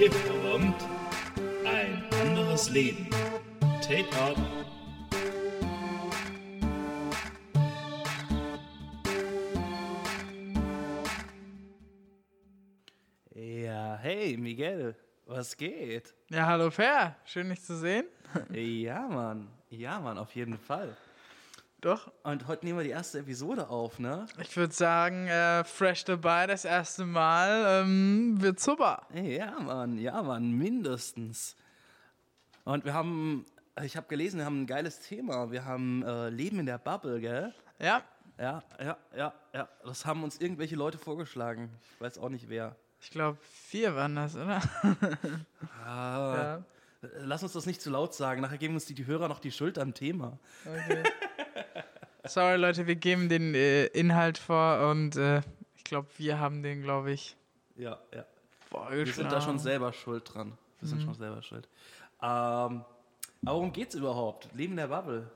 Hier kommt ein anderes Leben. Tape up. Ja, hey Miguel, was geht? Ja, hallo Per, schön dich zu sehen. Ja, Mann, ja, Mann, auf jeden Fall. Doch, Und heute nehmen wir die erste Episode auf, ne? ich würde sagen, äh, fresh dabei, das erste Mal, ähm, wird super. Ja, Mann, ja, Mann, mindestens. Und wir haben, ich habe gelesen, wir haben ein geiles Thema. Wir haben äh, Leben in der Bubble, gell? Ja, Ja, ja, ja, ja. Das haben uns irgendwelche Leute vorgeschlagen. Ich weiß auch nicht wer. ich glaube, vier waren das, oder? Ah, Ja, Lass uns das nicht zu laut sagen. Nachher geben uns die, die Hörer noch die Schuld am Thema. okay. Sorry, Leute, wir geben den äh, Inhalt vor und äh, ich glaube, wir haben den, glaube ich, Ja, ja. vorgeschlagen. Wir sind da schon selber schuld dran. Wir sind schon selber schuld. Ähm, aber worum geht's überhaupt? Leben in der Bubble.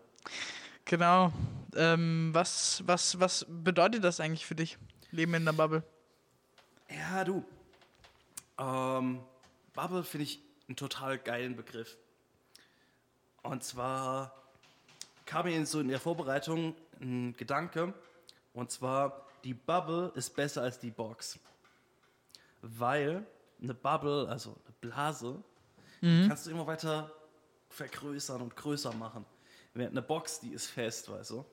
Genau. Ähm, was, was, was bedeutet das eigentlich für dich, Leben in der Bubble? Ja, du. Ähm, Bubble finde ich einen total geilen Begriff. Und zwar kam mir so in der Vorbereitung ein Gedanke. Und zwar, die Bubble ist besser als die Box. Weil eine Bubble, also eine Blase, die kannst du immer weiter vergrößern und größer machen. Während eine Box, die ist fest, weißt du.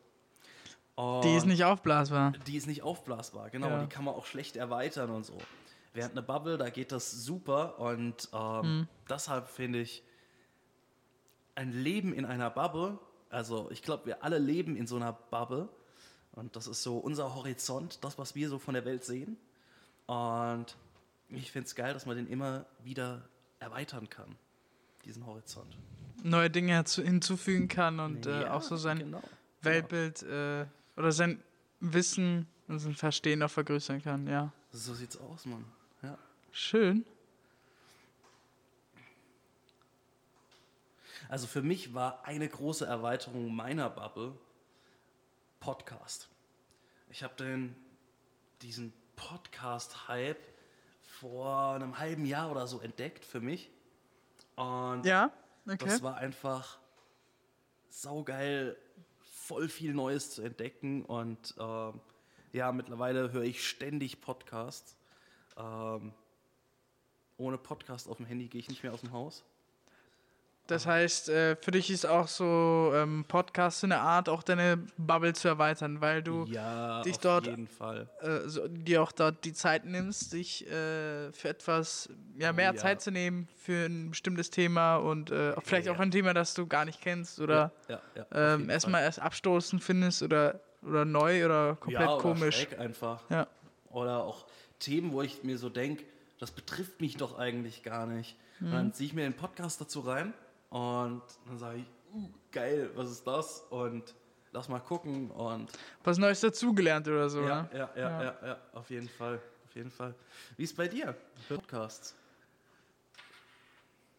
Die ist Und- nicht aufblasbar. die ist nicht aufblasbar, genau. Ja. Die kann man auch schlecht erweitern und so. Während eine Bubble, da geht das super und ähm, deshalb finde ich ein Leben in einer Bubble, also ich glaube, wir alle leben in so einer Bubble und das ist so unser Horizont, das, was wir so von der Welt sehen. Und ich finde es geil, dass man den immer wieder erweitern kann, diesen Horizont. Neue Dinge hinzu- hinzufügen kann und äh, Ja, auch so sein genau. Weltbild äh, oder sein Wissen und sein Verstehen auch vergrößern kann, ja. So sieht's aus, Mann. Ja. Schön. Also für mich war eine große Erweiterung meiner Bubble Podcast. Ich habe den diesen Podcast-Hype vor einem halben Jahr oder so entdeckt für mich. Und Ja, okay. das war einfach saugeil, voll viel Neues zu entdecken. Und ähm, ja, mittlerweile höre ich ständig Podcasts. Ähm, ohne Podcast auf dem Handy gehe ich nicht mehr aus dem Haus. Das heißt, äh, für dich ist auch so ähm, Podcast eine Art, auch deine Bubble zu erweitern, weil du ja, dich dort- äh, so, dir auch dort die Zeit nimmst, dich äh, für etwas ja, mehr Ja. Zeit zu nehmen für ein bestimmtes Thema und äh, vielleicht Ja. auch ein Thema, das du gar nicht kennst oder ähm, erstmal erst abstoßend findest oder, oder neu oder komplett oder komisch. Einfach. Ja. Oder auch Themen, wo ich mir so denke, das betrifft mich doch eigentlich gar nicht. Mhm. dann ziehe ich mir den Podcast dazu rein und dann sage ich, uh, geil, was ist das? Und lass mal gucken und Was Neues dazugelernt oder so, ja, ne? ja, ja, ja, ja, auf jeden Fall, auf jeden Fall. Wie ist bei dir? Podcasts?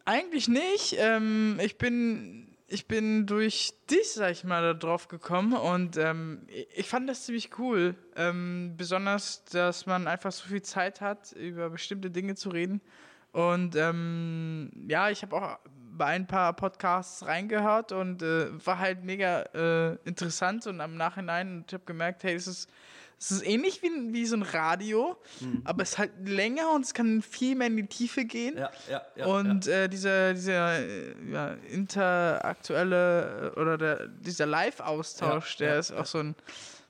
Eigentlich nicht. Ähm, ich bin, ich bin durch dich, sag ich mal, da drauf gekommen und ähm, ich fand das ziemlich cool. Ähm, besonders, dass man einfach so viel Zeit hat, über bestimmte Dinge zu reden. Und ähm, ja, ich habe auch bei ein paar Podcasts reingehört und äh, war halt mega äh, interessant und am Nachhinein und ich habe gemerkt, hey, das ist, das ist ähnlich wie, wie so ein Radio, aber es ist halt länger und es kann viel mehr in die Tiefe gehen. Ja, ja, ja. Und äh, dieser, dieser ja, interaktuelle äh, oder der, dieser Live-Austausch, Ja, der ja, ist auch so ein,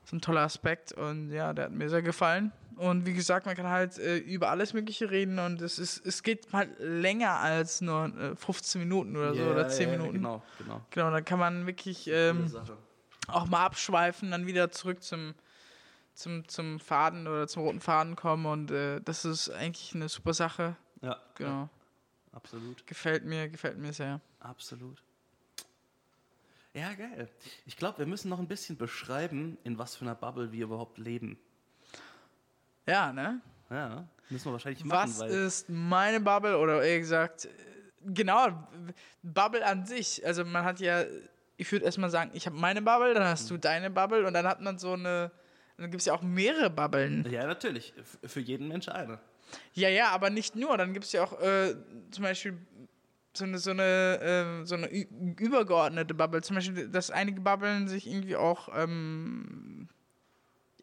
so ein toller Aspekt und ja, der hat mir sehr gefallen. Und wie gesagt, man kann halt äh, über alles Mögliche reden und es, ist, es geht halt länger als nur äh, 15 Minuten oder so Ja, oder 10 ja, Minuten. Genau, genau. Genau, dann kann man wirklich ähm, auch mal abschweifen, dann wieder zurück zum, zum, zum Faden oder zum roten Faden kommen und äh, das ist eigentlich eine super Sache. Ja, Genau. ja, absolut. Gefällt mir, gefällt mir sehr. Absolut. Ja, geil. Ich glaube, wir müssen noch ein bisschen beschreiben, in was für einer Bubble wir überhaupt leben. Ja, ne? Ja, müssen wir wahrscheinlich machen, Was ist meine Bubble oder eher gesagt, genau, Bubble an sich. Also man hat ja, ich würde erstmal sagen, ich habe meine Bubble, dann hast du deine Bubble und dann hat man so eine, dann gibt es ja auch mehrere Bubbeln. ja, natürlich, für jeden Mensch eine. Ja, ja, aber nicht nur. Dann gibt es ja auch äh, zum Beispiel so eine, so eine, äh, so eine übergeordnete Bubble. Zum Beispiel, dass einige Bubblen sich irgendwie auch ähm,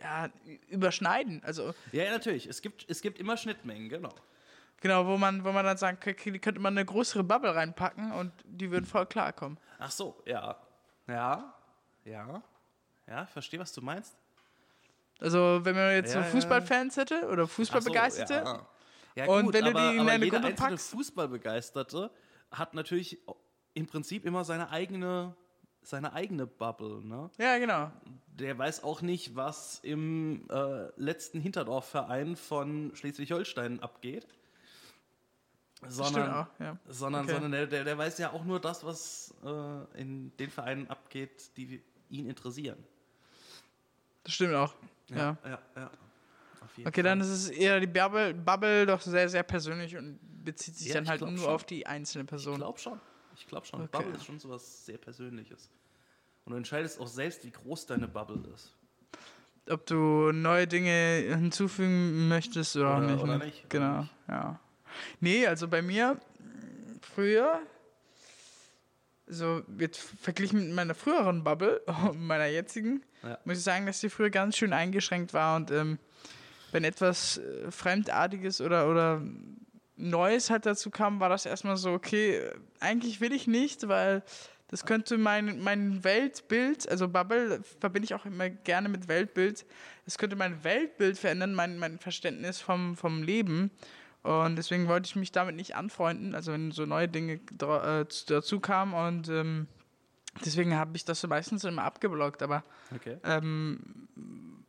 ja, überschneiden. Also Ja, ja, natürlich. Es gibt, es gibt immer Schnittmengen, genau. genau, wo man, wo man dann sagt, okay, die könnte man eine größere Bubble reinpacken und die würden voll klarkommen. Ach so, ja. Ja, ja. Ja, ich verstehe, was du meinst. Also wenn man jetzt Ja, so ja. Fußballfans hätte oder Ach so, Fußballbegeisterte, ja. Ja, Und gut, wenn du aber, die in aber eine jeder Gruppe packst- Fußballbegeisterte hat natürlich im Prinzip immer seine eigene, seine eigene Bubble. Ne? ja genau. Der weiß auch nicht, was im äh, letzten Hinterdorfverein von Schleswig-Holstein abgeht. Sondern, auch, ja. sondern, Okay. sondern der, der, der weiß ja auch nur das, was äh, in den Vereinen abgeht, die ihn interessieren. Das stimmt auch. Ja. ja, ja. Jeden Okay, Fall. dann ist es eher die Bubble, Bubble doch sehr, sehr persönlich und bezieht sich Ja, dann ich halt nur schon. auf die einzelne Ich Person. glaube schon. Ich glaube schon. Okay. Bubble ist schon sowas sehr Persönliches. Und du entscheidest auch selbst, wie groß deine Bubble ist. Ob du neue Dinge hinzufügen möchtest oder, Oder- nicht. oder nicht, oder Genau, nicht. ja. Nee, also bei mir früher, so wird verglichen mit meiner früheren Bubble, und meiner jetzigen, Ja. muss ich sagen, dass die früher ganz schön eingeschränkt war und ähm, wenn etwas äh, Fremdartiges oder, oder Neues halt dazu kam, war das erstmal so, okay, eigentlich will ich nicht, weil das könnte mein, mein Weltbild, also Bubble verbinde ich auch immer gerne mit Weltbild, es könnte mein Weltbild verändern, mein, mein Verständnis vom, vom Leben. Und deswegen wollte ich mich damit nicht anfreunden, also wenn so neue Dinge äh, zu- dazu kamen und ähm, deswegen habe ich das so meistens immer abgeblockt, aber Okay. ähm,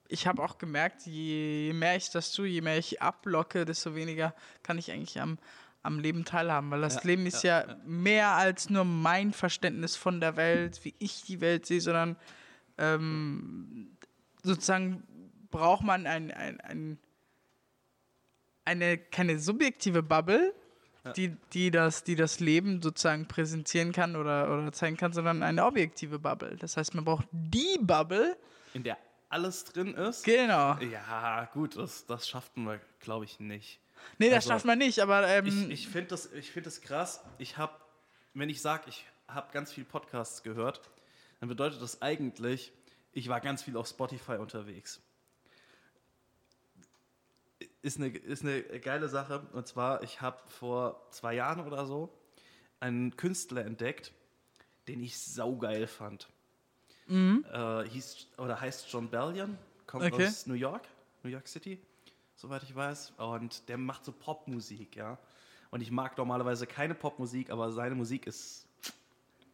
ich habe auch gemerkt, je mehr ich das tue, je mehr ich abblocke, desto weniger kann ich eigentlich am, am Leben teilhaben. Weil das Ja, Leben ist ja, ja, mehr als nur mein Verständnis von der Welt, wie ich die Welt sehe, sondern ähm, sozusagen braucht man ein, ein, ein, eine keine subjektive Bubble, Ja. die, die, das, die das Leben sozusagen präsentieren kann oder, oder zeigen kann, sondern eine objektive Bubble. Das heißt, man braucht die Bubble, In der alles drin ist. Genau. Ja, gut, das, das schafft man, glaube ich, nicht. Nee, das Also, schafft man nicht, aber ähm, Ich, ich finde das, ich find das krass. Ich habe, wenn ich sage, ich habe ganz viel Podcasts gehört, dann bedeutet das eigentlich, ich war ganz viel auf Spotify unterwegs. Ist eine, ist eine geile Sache. Und zwar, ich habe vor zwei Jahren oder so einen Künstler entdeckt, den ich saugeil fand. Äh, hieß, oder heißt John Bellion, kommt Okay. aus New York, New York City, soweit ich weiß. Und der macht so Popmusik, ja. Und ich mag normalerweise keine Popmusik, aber seine Musik ist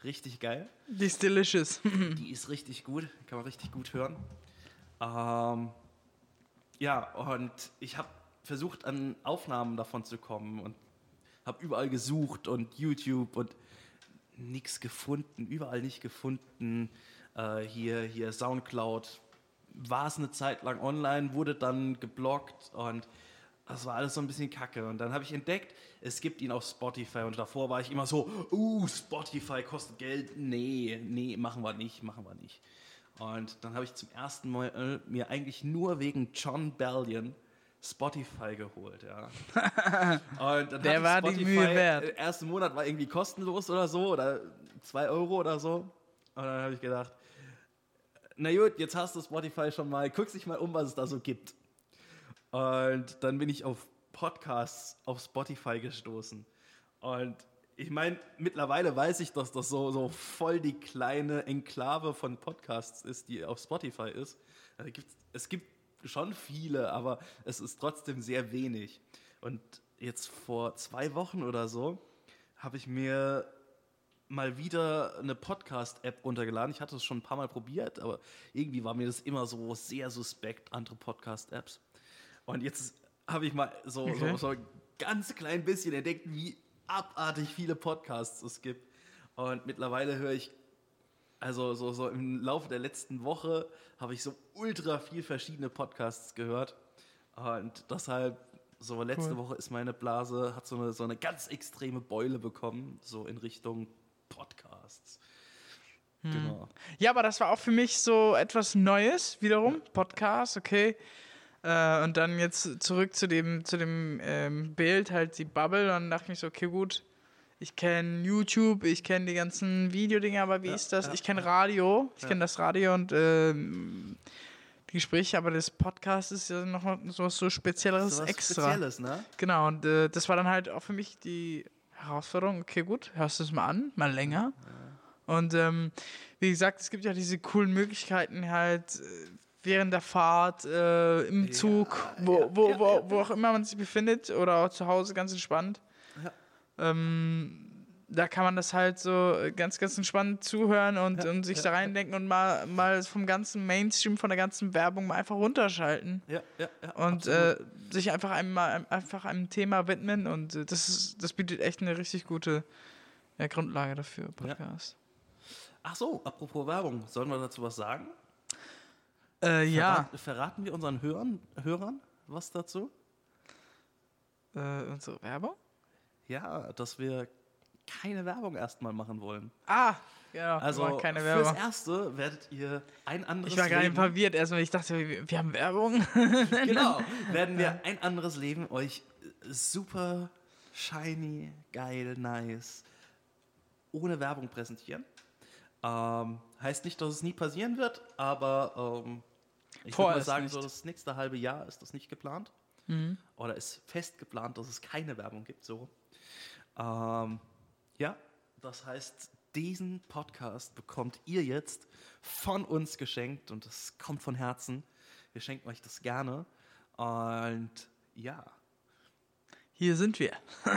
richtig geil. die ist delicious. Die ist richtig gut, kann man richtig gut hören. Ähm, ja, und ich habe versucht, an Aufnahmen davon zu kommen und habe überall gesucht und YouTube und nichts gefunden, überall nicht gefunden. Äh, hier, hier Soundcloud war es eine Zeit lang online, wurde dann geblockt und das war alles so ein bisschen kacke. Und dann habe ich entdeckt, es gibt ihn auf Spotify und davor war ich immer so, uh, Spotify kostet Geld. Nee, nee, machen wir nicht, machen wir nicht. Und dann habe ich zum ersten Mal äh, mir eigentlich nur wegen John Bellion Spotify geholt, ja. Der war die Mühe wert. Der erste Monat war irgendwie kostenlos oder so oder zwei Euro oder so. Und dann habe ich gedacht, na gut, jetzt hast du Spotify schon mal, guck dich mal um, was es da so gibt. Und dann bin ich auf Podcasts auf Spotify gestoßen. Und ich meine, mittlerweile weiß ich, dass das so, so voll die kleine Enklave von Podcasts ist, die auf Spotify ist. Gibt's, es gibt schon viele, aber es ist trotzdem sehr wenig. Und jetzt vor zwei Wochen oder so habe ich mir mal wieder eine Podcast-App runtergeladen. Ich hatte es schon ein paar Mal probiert, aber irgendwie war mir das immer so sehr suspekt, andere Podcast-Apps. Und jetzt habe ich mal so, Okay. so, so ein ganz klein bisschen entdeckt, wie abartig viele Podcasts es gibt. Und mittlerweile höre ich, also so, so im Laufe der letzten Woche habe ich so ultra viel verschiedene Podcasts gehört. Und deshalb, so letzte Cool. Woche ist meine Blase, hat so eine, so eine ganz extreme Beule bekommen, so in Richtung Podcasts. Genau. Ja, aber das war auch für mich so etwas Neues, wiederum. Podcast, okay. Äh, und dann jetzt zurück zu dem, zu dem ähm, Bild, halt die Bubble. Und dann dachte ich mir so, okay, gut, ich kenne YouTube, ich kenne die ganzen Videodinger, aber wie Ja, ist das? ja, ich kenne Radio, ich Ja. kenne das Radio und ähm, die Gespräche, aber das Podcast ist ja noch so was so Spezielleres So was extra. Spezielles, ne? Genau, und äh, das war dann halt auch für mich die Herausforderung, okay, gut, hörst du es mal an, mal länger. Und ähm, wie gesagt, es gibt ja diese coolen Möglichkeiten halt äh, während der Fahrt, äh, im Zug, wo, ja, wo, wo, ja, wo auch immer man sich befindet oder auch zu Hause ganz entspannt. Ähm, da kann man das halt so ganz, ganz entspannt zuhören und, und sich da reindenken und mal, mal vom ganzen Mainstream, von der ganzen Werbung mal einfach runterschalten. Und äh, sich einfach einem, einem, einfach einem Thema widmen und äh, das, ist, das bietet echt eine richtig gute ja, Grundlage dafür, Podcast. Ach so, apropos Werbung, sollen wir dazu was sagen? Äh, ja, Verrat, verraten wir unseren Hörern, Hörern was dazu? äh, unsere Werbung? Ja, dass wir keine Werbung erstmal machen wollen. Ah, ja, Also keine fürs Werbung. Erste werdet ihr ein anderes Ich war gerade Leben, verwirrt erstmal, ich dachte, wir, wir haben Werbung. genau, werden wir ein anderes Leben euch äh, super shiny, geil, nice, ohne Werbung präsentieren. Ähm, heißt nicht, dass es nie passieren wird, aber ähm, ich würde mal sagen, nicht. so das nächste halbe Jahr ist das nicht geplant. Oder ist fest geplant, dass es keine Werbung gibt, so. Ähm, ja, das heißt, diesen Podcast bekommt ihr jetzt von uns geschenkt und das kommt von Herzen. Wir schenken euch das gerne. Und ja, Hier sind wir.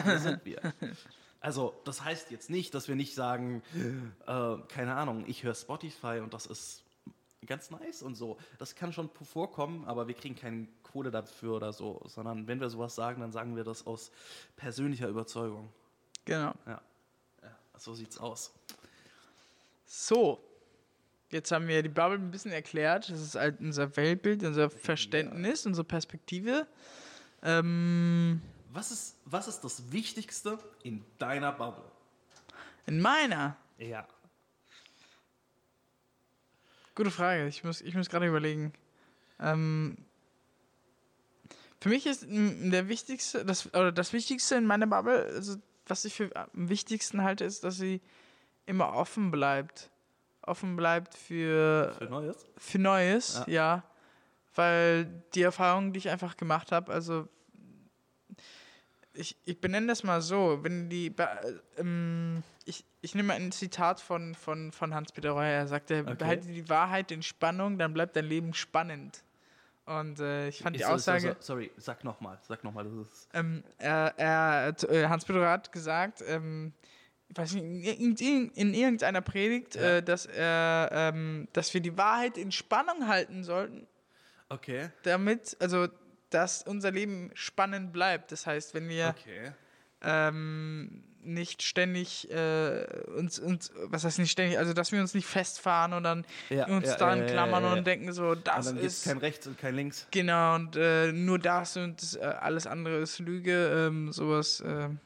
hier sind wir. Also, das heißt jetzt nicht, dass wir nicht sagen, äh, keine Ahnung, ich höre Spotify und das ist ganz nice und so. Das kann schon vorkommen, aber wir kriegen keine Kohle dafür oder so, sondern wenn wir sowas sagen, dann sagen wir das aus persönlicher Überzeugung. Genau. Ja, ja so sieht's aus. So, jetzt haben wir die Bubble ein bisschen erklärt. Das ist halt unser Weltbild, unser Verständnis, unsere Perspektive. Ähm, Was ist, was ist das Wichtigste in deiner Bubble? in meiner, Ja. gute Frage, ich muss, ich muss gerade überlegen. Ähm, für mich ist der wichtigste, das, oder das Wichtigste in meiner Bubble, also was ich für am wichtigsten halte, ist, dass sie immer offen bleibt. Offen bleibt für Für Neues? Für Neues, Ja. ja. Weil die Erfahrung, die ich einfach gemacht habe, also ich, ich benenne das mal so, wenn die, be- ähm, ich, ich nehme ein Zitat von, von, von Hans-Peter Reuer, er sagte, Okay. behalte die Wahrheit in Spannung, dann bleibt dein Leben spannend. Und äh, ich fand die Ist so- Aussage, so- so- sorry, sag nochmal, sag nochmal, das ist. ähm, er, er, äh, Hans-Peter Reuer hat gesagt, ähm, ich weiß nicht, in, in, in irgendeiner Predigt, Ja. äh, dass, er, ähm, dass wir die Wahrheit in Spannung halten sollten Okay. damit, also dass unser Leben spannend bleibt. Das heißt, wenn wir Okay. ähm, nicht ständig äh, uns, uns, was heißt nicht ständig, also dass wir uns nicht festfahren und dann Ja, uns ja, daran ja, klammern und denken so, Und das dann gibt es ist kein rechts und kein links. genau und äh, nur das und das, äh, alles andere ist Lüge, ähm, sowas, ähm,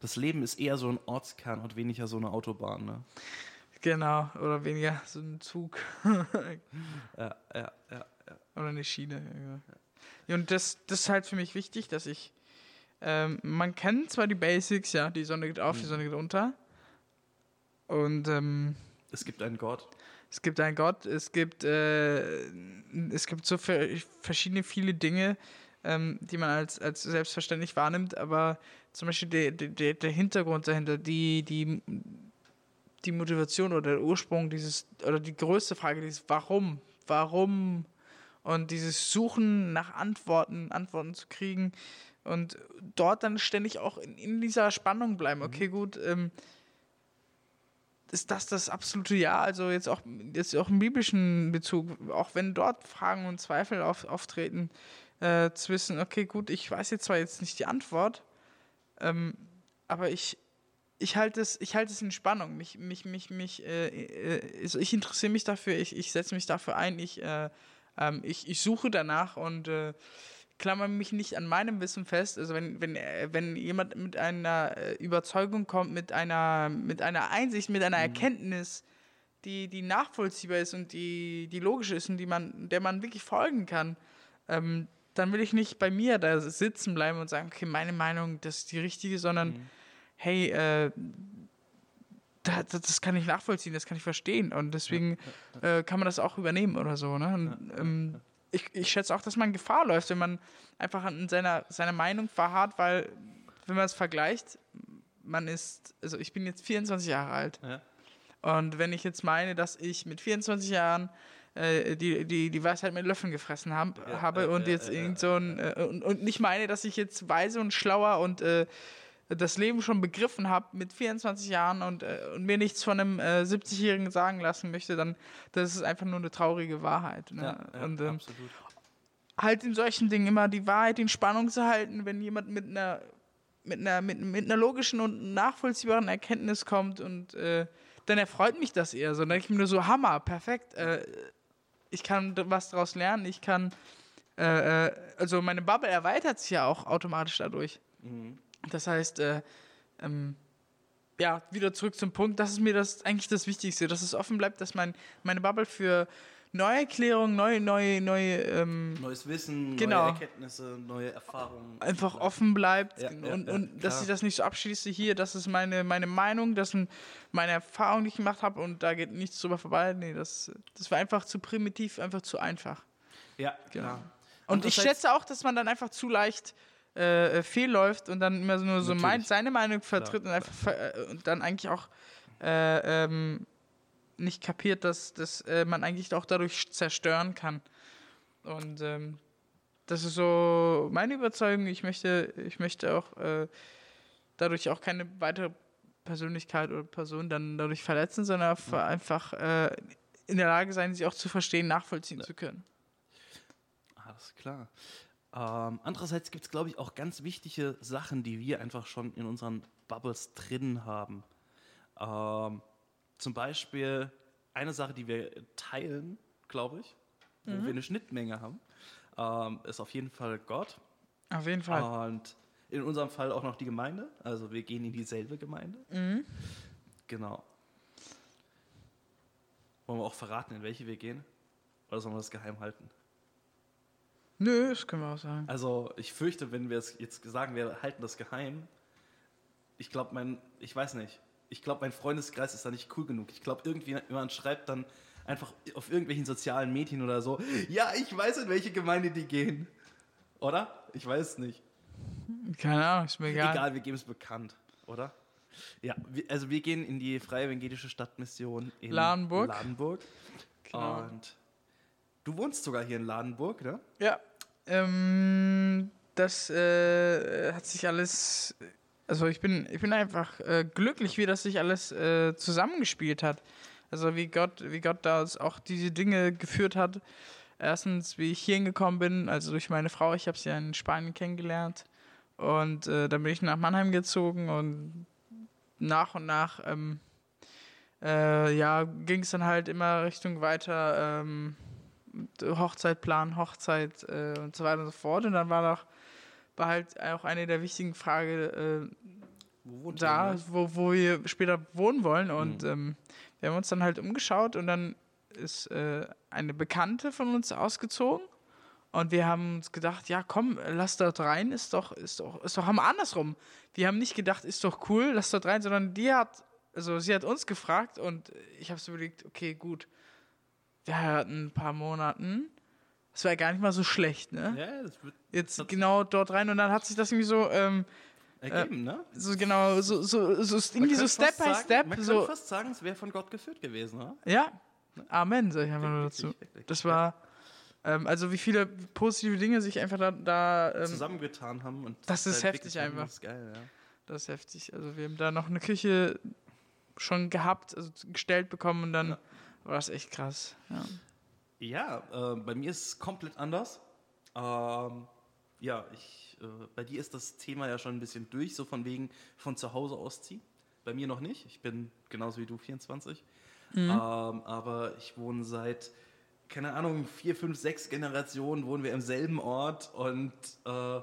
Das Leben ist eher so ein Ortskern und weniger so eine Autobahn, ne? genau, oder weniger so ein Zug Ja, ja, ja. oder eine Schiene. Ja. Und das, das ist halt für mich wichtig, dass ich ähm, man kennt zwar die Basics, ja, die Sonne geht auf, die Sonne geht unter. Und ähm, Es gibt einen Gott. es gibt einen Gott, es gibt, äh, es gibt so ver verschiedene viele Dinge, ähm, die man als, als selbstverständlich wahrnimmt, aber zum Beispiel der, der, der Hintergrund dahinter, die, die, die Motivation oder der Ursprung dieses, oder die größte Frage, dieses Warum, warum und dieses Suchen nach Antworten, Antworten zu kriegen und dort dann ständig auch in, in dieser Spannung bleiben. Okay, gut, ähm, ist das das absolute Ja? Also jetzt auch, jetzt auch im biblischen Bezug, auch wenn dort Fragen und Zweifel auf, auftreten, äh, zu wissen, okay, gut, ich weiß jetzt zwar jetzt nicht die Antwort, ähm, aber ich, ich halte es, ich halte es in Spannung. Mich, mich, mich, mich, äh, äh, also ich interessiere mich dafür, ich, ich setze mich dafür ein, ich, äh, ähm, ich, ich suche danach und äh, klammer mich nicht an meinem Wissen fest. Also wenn, wenn, äh, wenn jemand mit einer äh, Überzeugung kommt, mit einer, mit einer Einsicht, mit einer Erkenntnis, die, die nachvollziehbar ist und die, die logisch ist und die man, der man wirklich folgen kann, ähm, dann will ich nicht bei mir da sitzen bleiben und sagen, okay, meine Meinung, das ist die richtige, sondern Mhm. hey, äh, da, das, kann ich nachvollziehen, das kann ich verstehen. Und deswegen Äh, kann man das auch übernehmen oder so. Ne? Und, ähm, ich, ich schätze auch, dass man Gefahr läuft, wenn man einfach an seiner, seiner Meinung verharrt, weil, wenn man es vergleicht, man ist, also ich bin jetzt 24 Jahre alt. Ja. Und wenn ich jetzt meine, dass ich mit 24 Jahren äh, die, die, die Weisheit mit Löffeln gefressen hab, Ja, habe ja, und jetzt irgend so ein, äh, und, und nicht meine, dass ich jetzt weise und schlauer und äh, das Leben schon begriffen habe mit 24 Jahren und, äh, und mir nichts von einem äh, 70-Jährigen sagen lassen möchte, dann das ist einfach nur eine traurige Wahrheit. Ne? Ja, ja, und ähm, absolut. halt in solchen Dingen immer die Wahrheit in Spannung zu halten, wenn jemand mit einer mit einer, mit, mit einer logischen und nachvollziehbaren Erkenntnis kommt und äh, dann erfreut mich das eher so. Dann denke ich mir nur so, Hammer, perfekt. Äh, ich kann was daraus lernen, ich kann, äh, äh, also meine Bubble erweitert sich ja auch automatisch dadurch. Mhm. Das heißt, äh, ähm, ja, wieder zurück zum Punkt, das ist mir das eigentlich das Wichtigste, dass es offen bleibt, dass mein, meine Bubble für neue Erklärungen, neue, neue, neue, ähm, Neues Wissen, Genau. neue Erkenntnisse, neue Erfahrungen. einfach offen bleibt Ja, und, ja, und, und dass ich das nicht so abschließe, hier, das ist meine, meine Meinung, das sind meine Erfahrungen, die ich gemacht habe und da geht nichts drüber vorbei. Nee, das, das war einfach zu primitiv, einfach zu einfach. Ja, Genau. klar. Und ich Andererseits- schätze auch, dass man dann einfach zu leicht äh, äh, fehlläuft und dann immer so nur so Natürlich. meint, seine Meinung vertritt und, einfach äh, und dann eigentlich auch äh, ähm, nicht kapiert, dass, dass äh, man eigentlich auch dadurch zerstören kann. Und ähm, das ist so meine Überzeugung. Ich möchte, ich möchte auch äh, dadurch auch keine weitere Persönlichkeit oder Person dann dadurch verletzen, sondern f- einfach äh, in der Lage sein, sie auch zu verstehen, nachvollziehen zu können. Alles klar. Ähm, andererseits gibt es, glaube ich, auch ganz wichtige Sachen, die wir einfach schon in unseren Bubbles drin haben. Ähm, zum Beispiel eine Sache, die wir teilen, glaube ich, wo wir eine Schnittmenge haben, ähm, ist auf jeden Fall Gott. Auf jeden Fall. Und in unserem Fall auch noch die Gemeinde. Also wir gehen in dieselbe Gemeinde. Genau. Wollen wir auch verraten, in welche wir gehen? Oder sollen wir das geheim halten? Nö, das können wir auch sagen. Also ich fürchte, wenn wir es jetzt sagen, wir halten das geheim, ich glaube, mein, ich weiß nicht, ich glaube, mein Freundeskreis ist da nicht cool genug. Ich glaube, irgendwie jemand schreibt dann einfach auf irgendwelchen sozialen Medien oder so, ja, ich weiß, in welche Gemeinde die gehen. Oder? Ich weiß es nicht. Keine Ahnung, ist mir egal. Egal, wir geben es bekannt, oder? Ja, also wir gehen in die Freie Evangelische Stadtmission in Ladenburg. Ladenburg. Genau. Und du wohnst sogar hier in Ladenburg, ne? Ja. Ähm, das äh, hat sich alles. Also ich bin, ich bin einfach äh, glücklich, wie das sich alles äh, zusammengespielt hat. Also wie Gott, wie Gott da auch diese Dinge geführt hat. Erstens, wie ich hier hingekommen bin, also durch meine Frau, ich habe sie ja in Spanien kennengelernt. Und äh, dann bin ich nach Mannheim gezogen und nach und nach ähm, äh, ja, ging es dann halt immer Richtung weiter ähm, Hochzeit planen, Hochzeit äh, und so weiter und so fort. Und dann war doch war halt auch eine der wichtigen Fragen äh, Wo da, wo, wo wir später wohnen wollen. Und ähm, wir haben uns dann halt umgeschaut und dann ist äh, eine Bekannte von uns ausgezogen. Und wir haben uns gedacht, ja komm, lass dort rein, ist doch, ist doch, ist doch haben wir andersrum. Wir haben nicht gedacht, ist doch cool, lass dort rein, sondern die hat, also sie hat uns gefragt und ich habe so überlegt, okay, gut, hatten ein paar Monaten, das war ja gar nicht mal so schlecht, ne? Ja, das wird Jetzt genau dort rein und dann hat sich das irgendwie so, ähm, ergeben, ne? so genau, so, so, so irgendwie so Step by sagen, Step, Man so, könnte fast sagen, es wäre von Gott geführt gewesen, ne? ja, Amen, sag ich einfach nur dazu. Das ja. war, ähm, also wie viele positive Dinge sich einfach da, da ähm, zusammengetan haben. Und das ist heftig einfach. Das ist geil, ja. das ist heftig. Also wir haben da noch eine Küche schon gehabt, also gestellt bekommen und dann Ja. War das echt krass. Ja. Ja, äh, bei mir ist es komplett anders. Ähm, ja, ich, äh, bei dir ist das Thema ja schon ein bisschen durch, so von wegen von zu Hause ausziehen. Bei mir noch nicht. Ich bin genauso wie du 24. Ähm, aber ich wohne seit, keine Ahnung, vier, fünf, sechs Generationen wohnen wir im selben Ort und äh,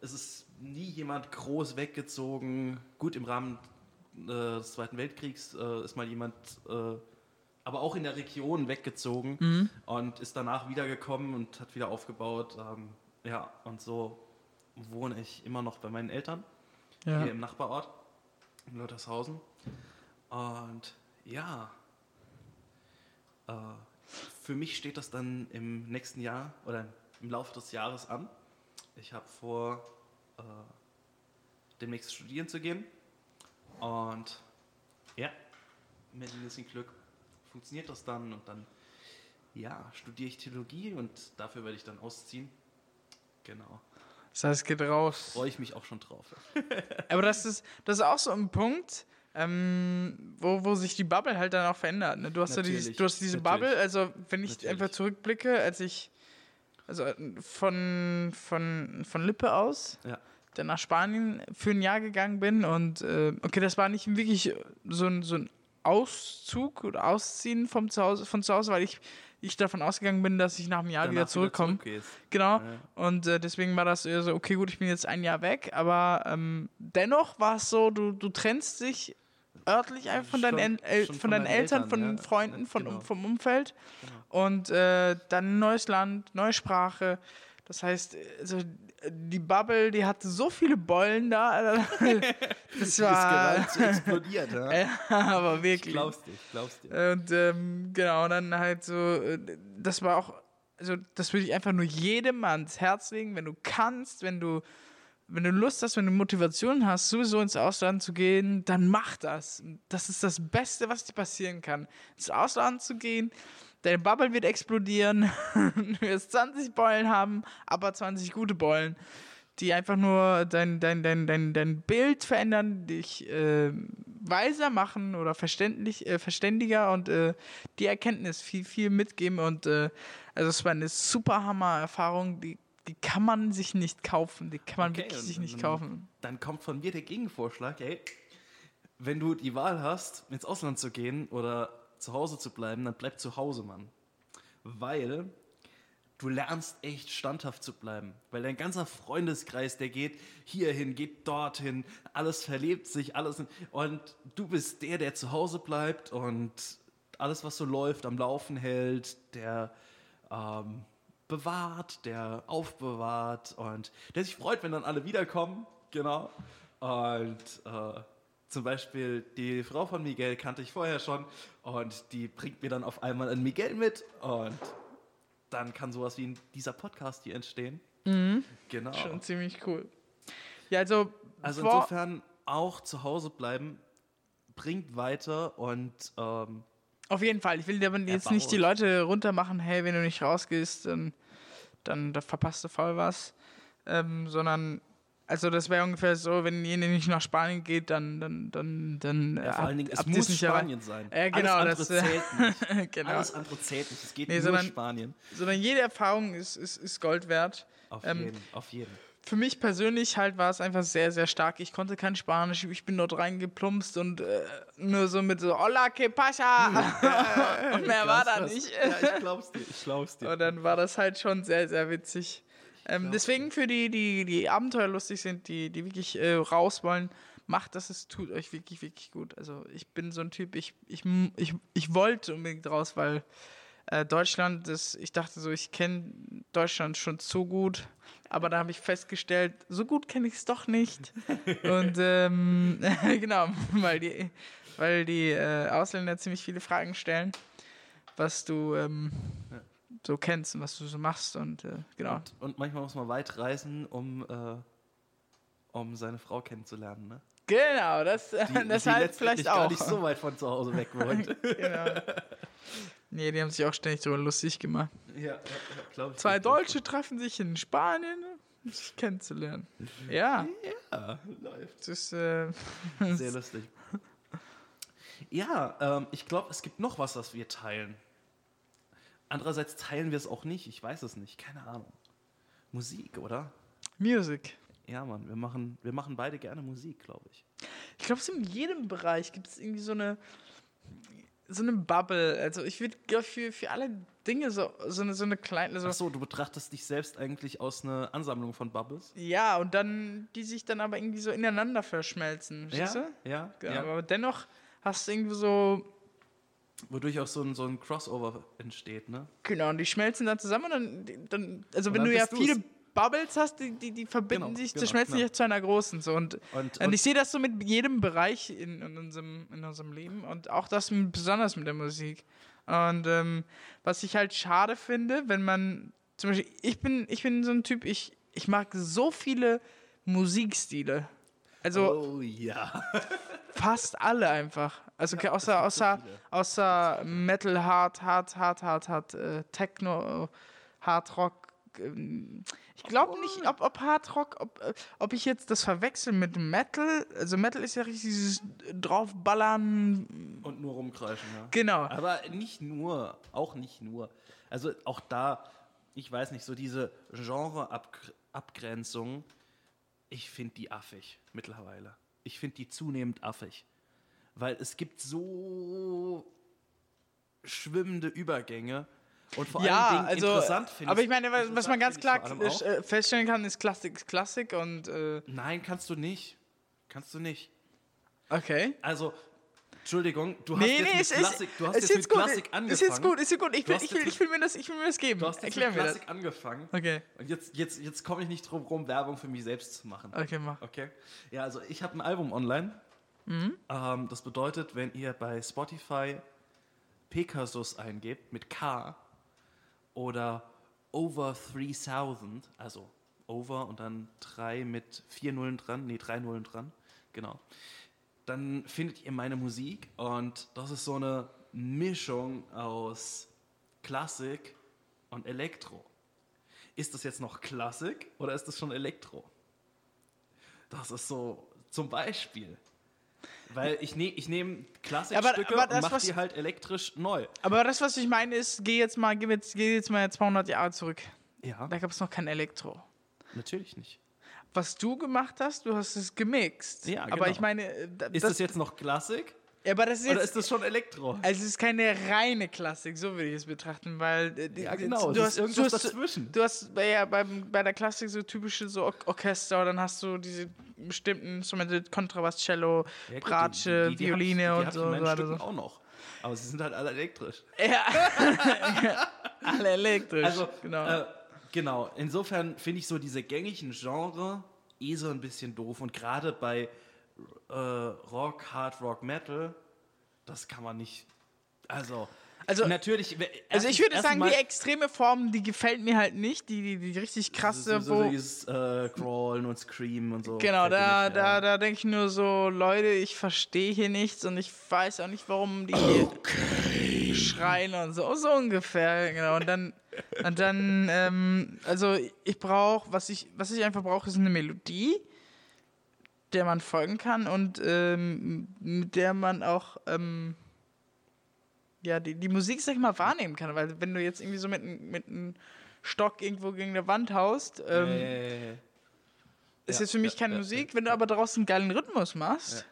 es ist nie jemand groß weggezogen. Gut, im Rahmen äh, des Zweiten Weltkriegs äh, ist mal jemand, äh, aber auch in der Region weggezogen und ist danach wiedergekommen und hat wieder aufgebaut. Ähm, ja, und so wohne ich immer noch bei meinen Eltern Ja. hier im Nachbarort, in Luthershausen. Und ja, äh, für mich steht das dann im nächsten Jahr oder im Laufe des Jahres an. Ich habe vor, äh, demnächst studieren zu gehen. Und ja, mit ein bisschen Glück funktioniert das dann und dann ja, studiere ich Theologie und dafür werde ich dann ausziehen. Genau. Das heißt, es geht raus. Freue ich mich auch schon drauf. Aber das ist, das ist auch so ein Punkt, ähm, wo, wo sich die Bubble halt dann auch verändert. Ne? Du, hast ja dieses, du hast diese natürlich. Bubble, also wenn ich Natürlich. einfach zurückblicke, als ich also von, von, von Lippe aus Ja. dann nach Spanien für ein Jahr gegangen bin und äh, okay, das war nicht wirklich so ein, so ein Auszug oder Ausziehen vom Zuhause, von zu Hause, weil ich, ich davon ausgegangen bin, dass ich nach einem Jahr wieder Danach zurückkomme. zurückgehst. Genau. Ja. Und äh, deswegen war das so, okay, gut, ich bin jetzt ein Jahr weg, aber ähm, dennoch war es so, du, du trennst dich örtlich einfach von deinen, Schon- El El schon von deinen Eltern, Eltern, von ja. den Freunden, von, Genau. um, vom Umfeld. Und äh, dann ein neues Land, neue Sprache. Das heißt, also, die Bubble, die hatte so viele Bollen da. Das Die ist war. gerade zu explodiert, ja? Ja, aber Ich wirklich. glaub's dir, ich glaub's dir. Und ähm, genau, und dann halt so, äh, das war auch, also das würde ich einfach nur jedem ans Herz legen, wenn du kannst, wenn du, wenn du Lust hast, wenn du Motivation hast, sowieso ins Ausland zu gehen, dann mach das. Das ist das Beste, was dir passieren kann. Ins Ausland zu gehen, deine Bubble wird explodieren, du wirst 20 Beulen haben, aber 20 gute Beulen, die einfach nur dein, dein, dein, dein, dein Bild verändern, dich äh, weiser machen oder verständlich, äh, verständiger und äh, die Erkenntnis viel, viel mitgeben. Und äh, also es war eine super Hammer-Erfahrung, die, die kann man sich nicht kaufen. Die kann man Okay, wirklich sich nicht kaufen. Dann kommt von mir der Gegenvorschlag, ey, wenn du die Wahl hast, ins Ausland zu gehen oder zu Hause zu bleiben, dann bleib zu Hause, Mann. Weil du lernst echt standhaft zu bleiben. Weil dein ganzer Freundeskreis, der geht hierhin, geht dorthin, alles verlebt sich, alles. Und du bist der, der zu Hause bleibt und alles, was so läuft, am Laufen hält, der ähm, bewahrt, der aufbewahrt und der sich freut, wenn dann alle wiederkommen. Genau. Und äh, zum Beispiel die Frau von Miguel kannte ich vorher schon und die bringt mir dann auf einmal ein Miguel mit und dann kann sowas wie dieser Podcast hier entstehen. Genau. Schon ziemlich cool. Ja, also, Also insofern auch zu Hause bleiben bringt weiter und ähm, Auf jeden Fall. Ich will dir aber jetzt nicht die Leute runtermachen, hey, wenn du nicht rausgehst, dann, dann da verpasst du voll was. Ähm, sondern, also das wäre ungefähr so, wenn ihr nicht nach Spanien geht, dann, dann, dann, dann ja, vor allen Dingen, es muss. Spanien sein. Ja, genau, Alles das, andere äh, zählt nicht. genau. Alles andere zählt nicht. Es geht Nee, nur sondern- Spanien. Sondern jede Erfahrung ist, ist, ist Gold wert. Auf Ähm, jeden, auf jeden. Für mich persönlich halt war es einfach sehr, sehr stark. Ich konnte kein Spanisch, ich bin dort reingeplumpst und äh, nur so mit so Hola, que pasa? und mehr war da nicht. Ja, ich glaub's dir, ich glaub's dir. Und dann war das halt schon sehr, sehr witzig. Ähm, glaub deswegen für die, die, die abenteuerlustig sind, die, die wirklich äh, raus wollen, macht das, es tut euch wirklich, wirklich gut. Also ich bin so ein Typ, ich, ich, ich, ich wollte unbedingt raus, weil äh, Deutschland, das, ich dachte so, ich kenne Deutschland schon so gut, aber da habe ich festgestellt, so gut kenne ich es doch nicht. Und ähm, genau, weil die, weil die äh, Ausländer ziemlich viele Fragen stellen, was du ähm, so kennst und was du so machst und äh, genau. Und, und manchmal muss man weit reisen, um, äh, um seine Frau kennenzulernen. Ne? Genau, das, Die, das die halt vielleicht gar auch. nicht so weit von zu Hause weg wohnt. genau. Nee, die haben sich auch ständig darüber lustig gemacht. ja, ja, ja glaub ich. Zwei glaub ich. Deutsche treffen sich in Spanien, um sich kennenzulernen. Ja, Ja, läuft. das ist äh, Sehr lustig. Ja, ähm, ich glaube, es gibt noch was, was wir teilen. Andererseits teilen wir es auch nicht. Ich weiß es nicht. Keine Ahnung. Musik, oder? Music. Ja, Mann. Wir machen, wir machen beide gerne Musik, glaube ich. Ich glaube, in jedem Bereich gibt es irgendwie so eine so eine Bubble. Also ich würde für, für alle Dinge so, so eine so eine kleine so Ach so, du betrachtest dich selbst eigentlich aus einer Ansammlung von Bubbles? ja und dann die sich dann aber irgendwie so ineinander verschmelzen. Du? ja, Genau, ja. Aber dennoch hast du irgendwie so Wodurch auch so ein, so ein Crossover entsteht, ne? Genau, und die schmelzen dann zusammen und dann, dann also Und wenn dann du ja du's. viele Bubbles hast, die, die, die verbinden Genau, sich, genau, zerschmelzen genau. sich zu einer großen. So. Und, Und- und, und- ich sehe das so mit jedem Bereich in, in, unserem, in unserem Leben und auch das mit, besonders mit der Musik. Und ähm, was ich halt schade finde, wenn man, zum Beispiel, ich bin, ich bin so ein Typ, ich, ich mag so viele Musikstile. Also Oh ja. fast alle einfach. Also okay, außer, außer, außer Metal, Hard, Hard, Hard, Hard, Hard, äh, Techno, Hard Rock. ähm, Ich glaube nicht, ob, ob Hard Rock, ob, äh, ob ich jetzt das verwechsel mit Metal. Also Metal ist ja richtig dieses draufballern. Und nur rumkreischen, ja. Genau. Aber nicht nur, auch nicht nur. Also auch da, ich weiß nicht, so diese Genre-Abgrenzung, ich finde die affig mittlerweile. Ich finde die zunehmend affig. Weil es gibt so schwimmende Übergänge. Und vor Ja, allen Dingen also, interessant finde aber ich meine, was, was man ganz klar ich äh, feststellen kann, ist Klassik ist Klassik und äh, Nein, kannst du nicht. Kannst du nicht. okay. Also, Entschuldigung, du hast Nee, jetzt nee, mit es ist, Klassik, du hast ist jetzt jetzt mit gut, Klassik ist angefangen. jetzt gut, ist jetzt gut. Ich will, ich will, ich will mir das, ich will mir das geben. Du hast jetzt Erklär mit mir das. Klassik angefangen. Okay, Und jetzt, jetzt, jetzt komme ich nicht drum rum, Werbung für mich selbst zu machen. okay, mach. Okay? Ja, also ich habe ein Album online. Mhm. Ähm, das bedeutet, wenn ihr bei Spotify Pegasus eingebt mit K oder Over 3000, also Over und dann 3 mit 4 Nullen dran, nee, 3 Nullen dran, genau. Dann findet ihr meine Musik und das ist so eine Mischung aus Klassik und Elektro. Ist das jetzt noch Klassik oder ist das schon Elektro? Das ist so zum Beispiel. Weil ich, ne, ich nehme Klassikstücke aber und mache die halt elektrisch neu. Aber das, was ich meine, ist, geh jetzt mal, geh jetzt, geh jetzt mal 200 Jahre zurück. Ja, Da gab es noch kein Elektro. natürlich nicht. Was du gemacht hast, du hast es gemixt. Ja, Aber genau. ich meine, äh, da- Ist das, jetzt noch Klassik ja, aber das ist oder jetzt, ist das schon Elektro? also es ist keine reine Klassik, so würde ich es betrachten, weil äh, Ja, genau, du hast irgendwas du hast, dazwischen. Du hast bei, ja, beim, bei der Klassik so typische so Or Orchester, dann hast du diese bestimmten Instrumente, Kontrabass, Cello, Ja, Bratsche, die- die- die Violine hab und so. weiter, so. auch noch. Aber sie sind halt alle elektrisch. Ja. Alle elektrisch. Also, genau. äh, genau. Insofern finde ich so diese gängigen Genre eh so ein bisschen doof. Und gerade bei äh, Rock, Hard Rock, Metal, das kann man nicht. Also, Also- natürlich. Also ich würde sagen, die extreme Form, die gefällt mir halt nicht. Die, die, die richtig krasse, so, so, so dieses äh, Crawlen und Screamen und so. Genau, da, nicht, da, ja. da denke ich nur so, Leute, ich verstehe hier nichts und ich weiß auch nicht, warum die hier schreien und so, so ungefähr, genau. Und dann, und dann, ähm, also ich brauche, was ich, was ich einfach brauche, ist eine Melodie, der man folgen kann und ähm, mit der man auch, ähm, ja, die, die Musik, sag ich mal, wahrnehmen kann. Weil wenn du jetzt irgendwie so mit, mit einem Stock irgendwo gegen eine Wand haust, ähm, Ja, ja, ja, ist jetzt für mich keine Musik. Wenn du aber daraus einen geilen Rhythmus machst,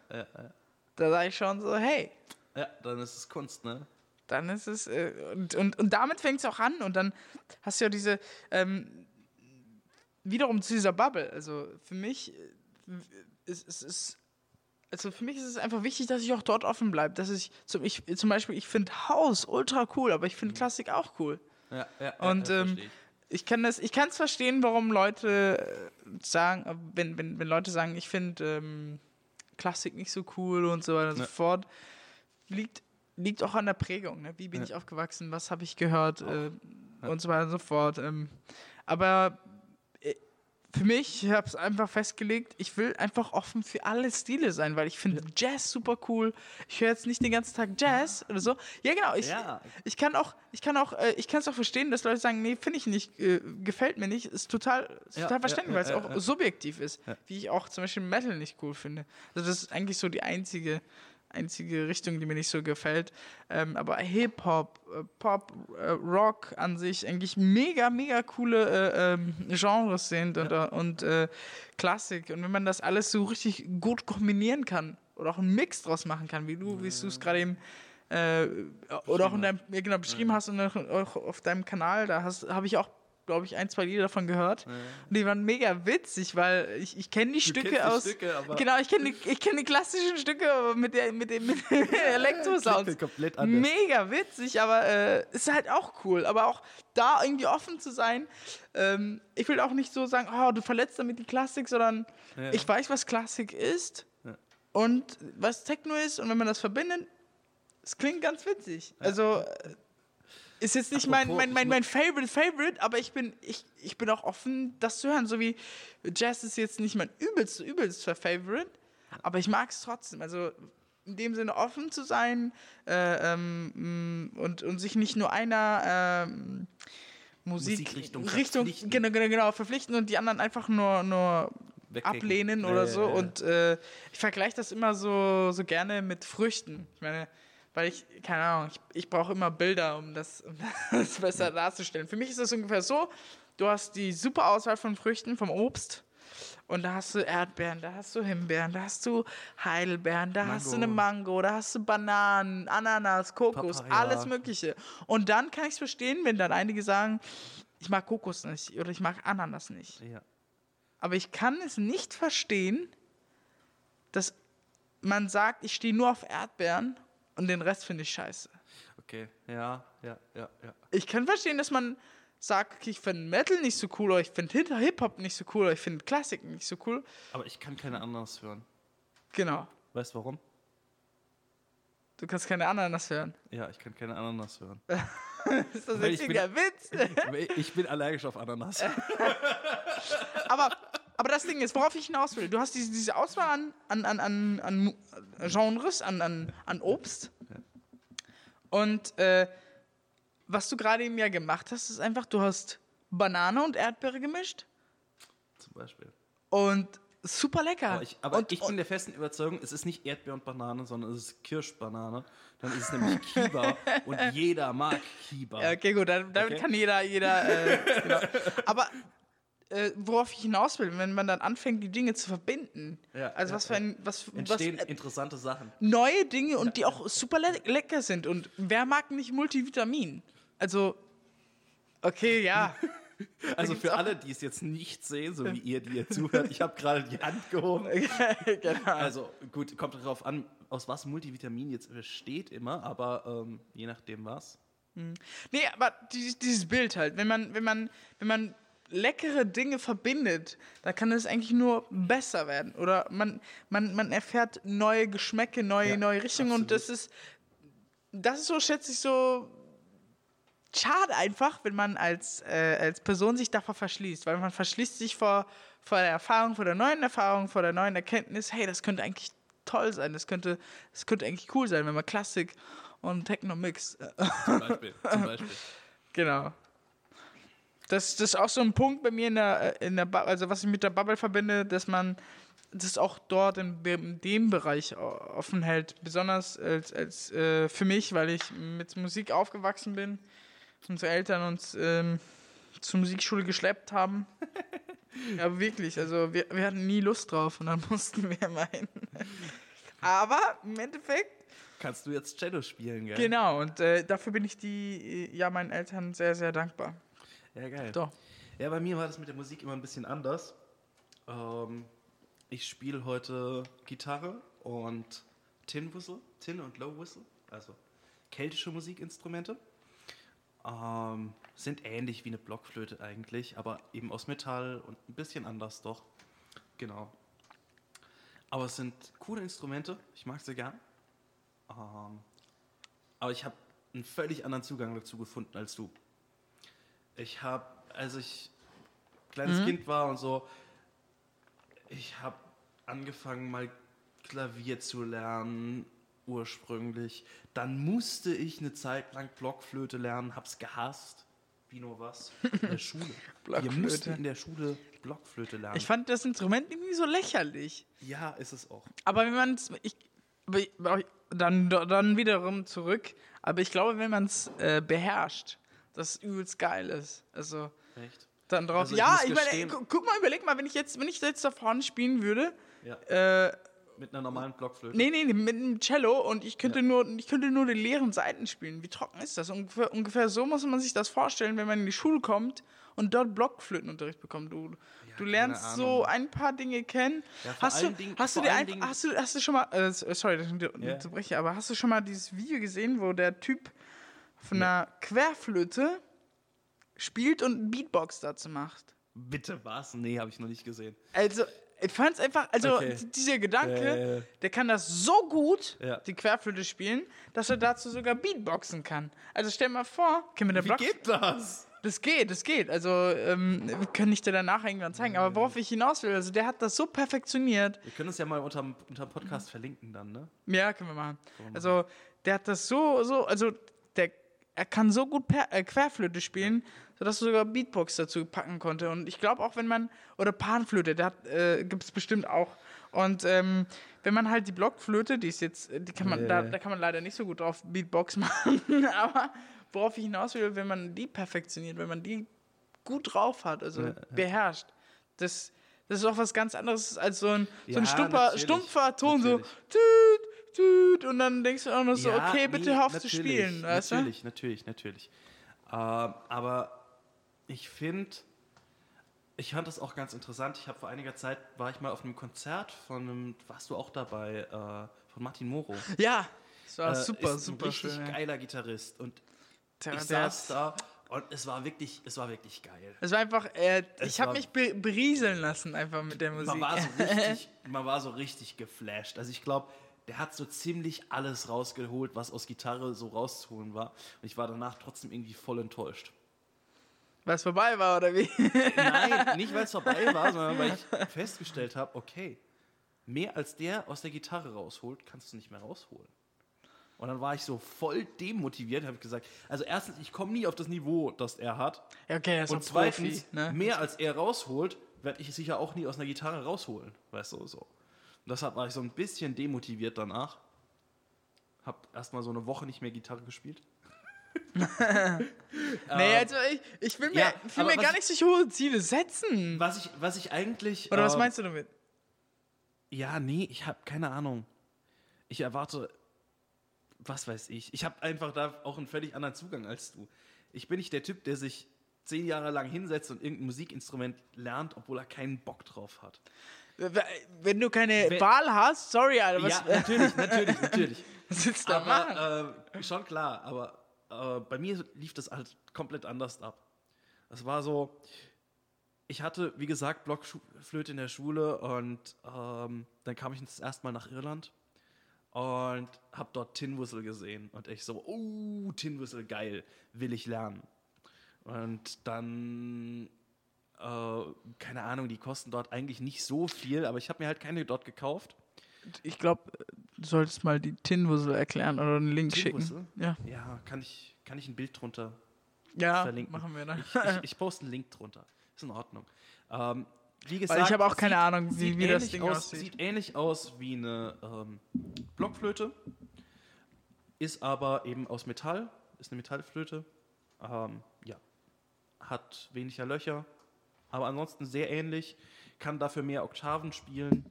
da sage ich schon so, hey, ja, dann ist es Kunst, ne? Dann ist es. Äh, und, und, und damit fängt es auch an. Und dann hast du ja diese. Ähm, wiederum zu dieser Bubble. Also für mich äh, ist es. Also für mich ist es einfach wichtig, dass ich auch dort offen bleibe. Dass ich zum, ich, zum Beispiel, ich finde House ultra cool, aber ich finde Klassik auch cool. Ja, ja, Und ja, ähm, ich. ich kann das, ich kann es verstehen, warum Leute äh, sagen, wenn, wenn, wenn Leute sagen, ich finde ähm, Klassik nicht so cool und so weiter und so fort, liegt, liegt auch an der Prägung. Ne? Wie bin Ja. ich aufgewachsen, was habe ich gehört äh, Ja. und so weiter und so fort. Ähm, aber äh, für mich, ich habe es einfach festgelegt, ich will einfach offen für alle Stile sein, weil ich finde Jazz super cool. Ich höre jetzt nicht den ganzen Tag Jazz oder so. Ja, genau. Ich, Ja. ich kann auch, ich kann auch, äh, ich kann es auch verstehen, dass Leute sagen, nee, finde ich nicht, äh, gefällt mir nicht. Ist total, ist Ja, total ja, verständlich, ja, weil es ja, auch ja. subjektiv ist. Ja. Wie ich auch zum Beispiel Metal nicht cool finde. Also das ist eigentlich so die einzige, einzige Richtung, die mir nicht so gefällt. Ähm, aber Hip-Hop, äh, Pop, äh, Rock an sich eigentlich mega, mega coole äh, ähm, Genres sind und, äh, und äh, Klassik. Und wenn man das alles so richtig gut kombinieren kann oder auch einen Mix draus machen kann, wie du, wie du es gerade eben äh, oder auch in deinem, ja, genau, beschrieben hast und auch auf deinem Kanal, da habe ich auch glaube ich, ein, zwei Lieder davon gehört. Und die waren mega witzig, weil ich, ich kenne die Stücke kennst die aus. Stücke, genau, ich kenne die, ich kenn die klassischen Stücke mit, der, mit dem mit den Elektro-Sounds. Klingt komplett anders. Mega witzig, aber äh, ist halt auch cool. Aber auch da irgendwie offen zu sein. Ähm, ich will auch nicht so sagen, oh, du verletzt damit die Klassik, sondern Ja. ich weiß, was Klassik ist Ja. und was Techno ist. Und wenn man das verbindet, es klingt ganz witzig. Also ist jetzt nicht mein, Apropos, mein, mein, ich mein Favorite Favorite, aber ich bin, ich, ich bin auch offen, das zu hören. So wie Jazz ist jetzt nicht mein übelst, übelst Favorite, aber ich mag es trotzdem. Also in dem Sinne offen zu sein äh, ähm, mh, und, und sich nicht nur einer ähm, Musik Musikrichtung Richtung, verpflichten. genau, genau, genau, verpflichten und die anderen einfach nur, nur Wegkicken. ablehnen oder ja, so. Und äh, ich vergleiche das immer so, so gerne mit Früchten. Ich meine, weil ich, keine Ahnung, ich, ich brauche immer Bilder, um das, um das besser darzustellen. Für mich ist das ungefähr so, du hast die super Auswahl von Früchten, vom Obst. Und da hast du Erdbeeren, da hast du Himbeeren, da hast du Heidelbeeren, da hast du eine Mango, da hast du Bananen, Ananas, Kokos, Papaya. alles Mögliche. Und dann kann ich es verstehen, wenn dann einige sagen, ich mag Kokos nicht oder ich mag Ananas nicht. Ja. Aber ich kann es nicht verstehen, dass man sagt, ich stehe nur auf Erdbeeren und den Rest finde ich scheiße. Okay, ja, ja, ja, ja. Ich kann verstehen, dass man sagt, okay, ich finde Metal nicht so cool oder ich finde Hip- Hip-Hop nicht so cool oder ich finde Klassik nicht so cool. Aber ich kann keine Ananas hören. Genau. Weißt du warum? Du kannst keine Ananas hören. Ja, ich kann keine Ananas hören. Ist das jetzt ich hier der Witz? Ich bin allergisch auf Ananas. aber, aber das Ding ist, worauf ich hinaus will, du hast diese, diese Auswahl an, an, an, an, an Genres, an, an, an Obst. Und äh, was du gerade eben ja gemacht hast, ist einfach, du hast Banane und Erdbeere gemischt Zum Beispiel. und super lecker. Aber ich, aber und, ich bin der festen Überzeugung, es ist nicht Erdbeer und Banane, sondern es ist Kirschbanane. Dann ist es nämlich Kiba und jeder mag Kiba. Ja, okay, gut, damit Okay. kann jeder, jeder, äh, genau. Aber äh, worauf ich hinaus will, wenn man dann anfängt, die Dinge zu verbinden. Ja, also ja, was für ein, was, was Entstehen äh, interessante Sachen. neue Dinge und die auch super le lecker sind. Und wer mag nicht Multivitamin? Also, okay, ja. Also für alle, die es jetzt nicht sehen, so wie ihr, die ihr zuhört, ich habe gerade die Hand gehoben. genau. Also gut, kommt darauf an, aus was Multivitamin jetzt besteht immer, aber ähm, je nachdem was. Nee, aber dieses, dieses Bild halt, wenn man, wenn man, wenn man leckere Dinge verbindet, dann kann es eigentlich nur besser werden. Oder man, man, man erfährt neue Geschmäcke, neue, Ja, neue Richtungen und das ist, das ist so, schätze ich, so schade einfach, wenn man als, äh, als Person sich davor verschließt, weil man verschließt sich vor, vor der Erfahrung, vor der neuen Erfahrung, vor der neuen Erkenntnis, hey, das könnte eigentlich toll sein, das könnte, das könnte eigentlich cool sein, wenn man Klassik und Techno mixt. Zum Beispiel. zum Beispiel. Genau. Das, das ist auch so ein Punkt bei mir in der, äh, in der Bu- also was ich mit der Bubble verbinde, dass man das auch dort in, in dem Bereich offen hält. Besonders als, als äh, für mich, weil ich mit Musik aufgewachsen bin. Unsere Eltern uns ähm, zur Musikschule geschleppt haben. ja, wirklich. Also wir, wir hatten nie Lust drauf und dann mussten wir hin. Aber im Endeffekt Kannst du jetzt Cello spielen, gell? Genau, und äh, dafür bin ich die, äh, ja, meinen Eltern sehr, sehr dankbar. Ja, geil. Doch. Ja, bei mir war das mit der Musik immer ein bisschen anders. Ähm, ich spiele heute Gitarre und Tin Whistle, Tin und Low Whistle, also keltische Musikinstrumente. Ähm, sind ähnlich wie eine Blockflöte eigentlich, aber eben aus Metall und ein bisschen anders doch. Genau. Aber es sind coole Instrumente, ich mag sie gern. Ähm, aber ich habe einen völlig anderen Zugang dazu gefunden als du. Ich habe, als ich kleines Kind war und so, ich habe angefangen mal Klavier zu lernen ursprünglich. Dann musste ich eine Zeit lang Blockflöte lernen, hab's gehasst. Wie nur was? In der Schule. Wir mussten in der Schule Blockflöte lernen. Ich fand das Instrument irgendwie so lächerlich. ja, ist es auch. Aber wenn man es, dann, dann wiederum zurück. Aber ich glaube, wenn man es äh, beherrscht, das übelst geil ist. Also Echt? dann drauf. Also ich ja, ich meine, guck mal, überleg mal, wenn ich jetzt, wenn ich jetzt da vorne spielen würde Ja. äh, mit einer normalen Blockflöte. Nee, nee, nee, mit einem Cello und ich könnte, nur, ich könnte nur die leeren Seiten spielen. Wie trocken ist das? Ungefähr, ungefähr so muss man sich das vorstellen, wenn man in die Schule kommt und dort Blockflötenunterricht bekommt. Du, du lernst so ein paar Dinge kennen. Ja, hast, du, allen Dingen- hast, du vor dir allen einfach, Dingen- hast, du, hast du schon mal, äh, sorry, dass ich Ja. aber hast du schon mal dieses Video gesehen, wo der Typ von einer Querflöte spielt und einen Beatbox dazu macht? Bitte was? Nee, habe ich noch nicht gesehen. Also, ich fand es einfach, also Okay. dieser Gedanke, Äh. der kann das so gut, Ja. die Querflöte spielen, dass er dazu sogar Beatboxen kann. Also stell mal vor, mit der Wie Block geht das? das geht, das geht. Also ähm, wir können ich dir danach irgendwann zeigen. Aber worauf ich hinaus will, also der hat das so perfektioniert. Wir können es ja mal unterm, unterm Podcast verlinken dann, ne? Ja, können wir machen. Also der hat das so, so, also der, er kann so gut per, äh, Querflöte spielen, sodass du sogar Beatbox dazu packen konnte. Und ich glaube auch, wenn man, oder Panflöte, hat, äh, gibt es bestimmt auch. Und ähm, wenn man halt die Blockflöte, die ist jetzt, die kann man, da, Äh. da kann man leider nicht so gut drauf Beatbox machen, aber worauf ich hinaus will, wenn man die perfektioniert, wenn man die gut drauf hat, also beherrscht, das, das ist auch was ganz anderes als so ein, so ein Ja, stumpfer, Ton, natürlich. so und dann denkst du auch noch so, Ja, okay, bitte nee, hör auf zu natürlich, spielen, weißt du? Natürlich, natürlich, natürlich. Ähm, aber ich finde, ich fand das auch ganz interessant. Ich habe vor einiger Zeit, war ich mal auf einem Konzert von einem, warst du auch dabei, äh, von Martin Moro. Ja, das war Äh, super, ist super ein richtig schön. geiler Gitarrist. Und Der- ich saß da und es war wirklich, es war wirklich geil. Es war einfach, äh, ich habe mich be berieseln lassen einfach mit der Musik. Man war so richtig, man war so richtig geflasht. Also ich glaube, der hat so ziemlich alles rausgeholt, was aus Gitarre so rauszuholen war. Und ich war danach trotzdem irgendwie voll enttäuscht. Weil es vorbei war, oder wie? Nein, nicht weil es vorbei war, sondern weil ich festgestellt habe, okay, mehr als der aus der Gitarre rausholt, kannst du nicht mehr rausholen. Und dann war ich so voll demotiviert, habe ich gesagt, also erstens, ich komme nie auf das Niveau, das er hat. Okay, er ist Und auch Profi, zweitens, ne? mehr als er rausholt, werde ich sicher auch nie aus einer Gitarre rausholen. Weißt du, so. Deshalb war ich so ein bisschen demotiviert danach. Hab erstmal so eine Woche nicht mehr Gitarre gespielt. Nee, also ich, ich will mir, ja, will mir gar ich- nicht so hohe Ziele setzen. Was ich, was ich eigentlich. Oder was äh, meinst du damit? Ja, nee, ich habe keine Ahnung. Ich erwarte, was weiß ich. Ich habe einfach da auch einen völlig anderen Zugang als du. Ich bin nicht der Typ, der sich zehn Jahre lang hinsetzt und irgendein Musikinstrument lernt, obwohl er keinen Bock drauf hat. Wenn du keine Wenn- Wahl hast, sorry, Alter, was, ja, natürlich, natürlich, natürlich. was du da? Aber äh, schon klar, aber äh, bei mir lief das halt komplett anders ab. Das war so, ich hatte, wie gesagt, Blockflöte in der Schule und ähm, dann kam ich das erste Mal nach Irland und habe dort Tin Whistle gesehen und ich so, oh, Tin Whistle, geil, will ich lernen. Und dann, äh, keine Ahnung, die kosten dort eigentlich nicht so viel, aber ich habe mir halt keine dort gekauft. Ich glaube, du solltest mal die Tinwussel erklären oder einen Link schicken. Ja, Ja, kann ich, kann ich ein Bild drunter ja verlinken. machen wir dann. Ich, ich, ich poste einen Link drunter. Ist in Ordnung. Ähm, wie gesagt, Weil ich habe auch keine sieht- Ahnung, wie, wie das Ding aus, aussieht. Sieht ähnlich aus wie eine ähm, Blockflöte, ist aber eben aus Metall, ist eine Metallflöte. Ähm, ja, hat weniger Löcher, aber ansonsten sehr ähnlich, kann dafür mehr Oktaven spielen.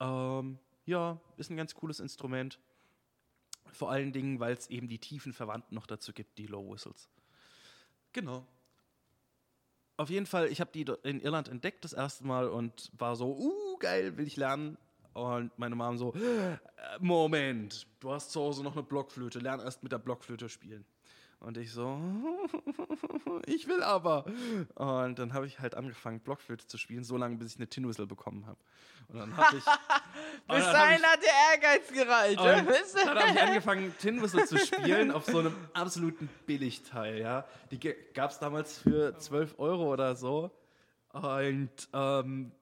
Ähm, ja, ist ein ganz cooles Instrument. Vor allen Dingen, weil es eben die tiefen Verwandten noch dazu gibt, die Low Whistles. Genau. Auf jeden Fall, ich habe die in Irland entdeckt das erste Mal und war so, uh, geil, will ich lernen. Und meine Mom so, Moment, du hast zu Hause noch eine Blockflöte, lern erst mit der Blockflöte spielen. Und ich so, ich will aber. Und dann habe ich halt angefangen, Blockflöte zu spielen, so lange, bis ich eine Tin Whistle bekommen habe. Und dann habe ich. Bis dahin hat der Ehrgeiz gereicht. und dann habe ich angefangen, Tin Whistle zu spielen auf so einem absoluten Billigteil, ja. Die gab es damals für 12 Euro oder so. Und, ähm,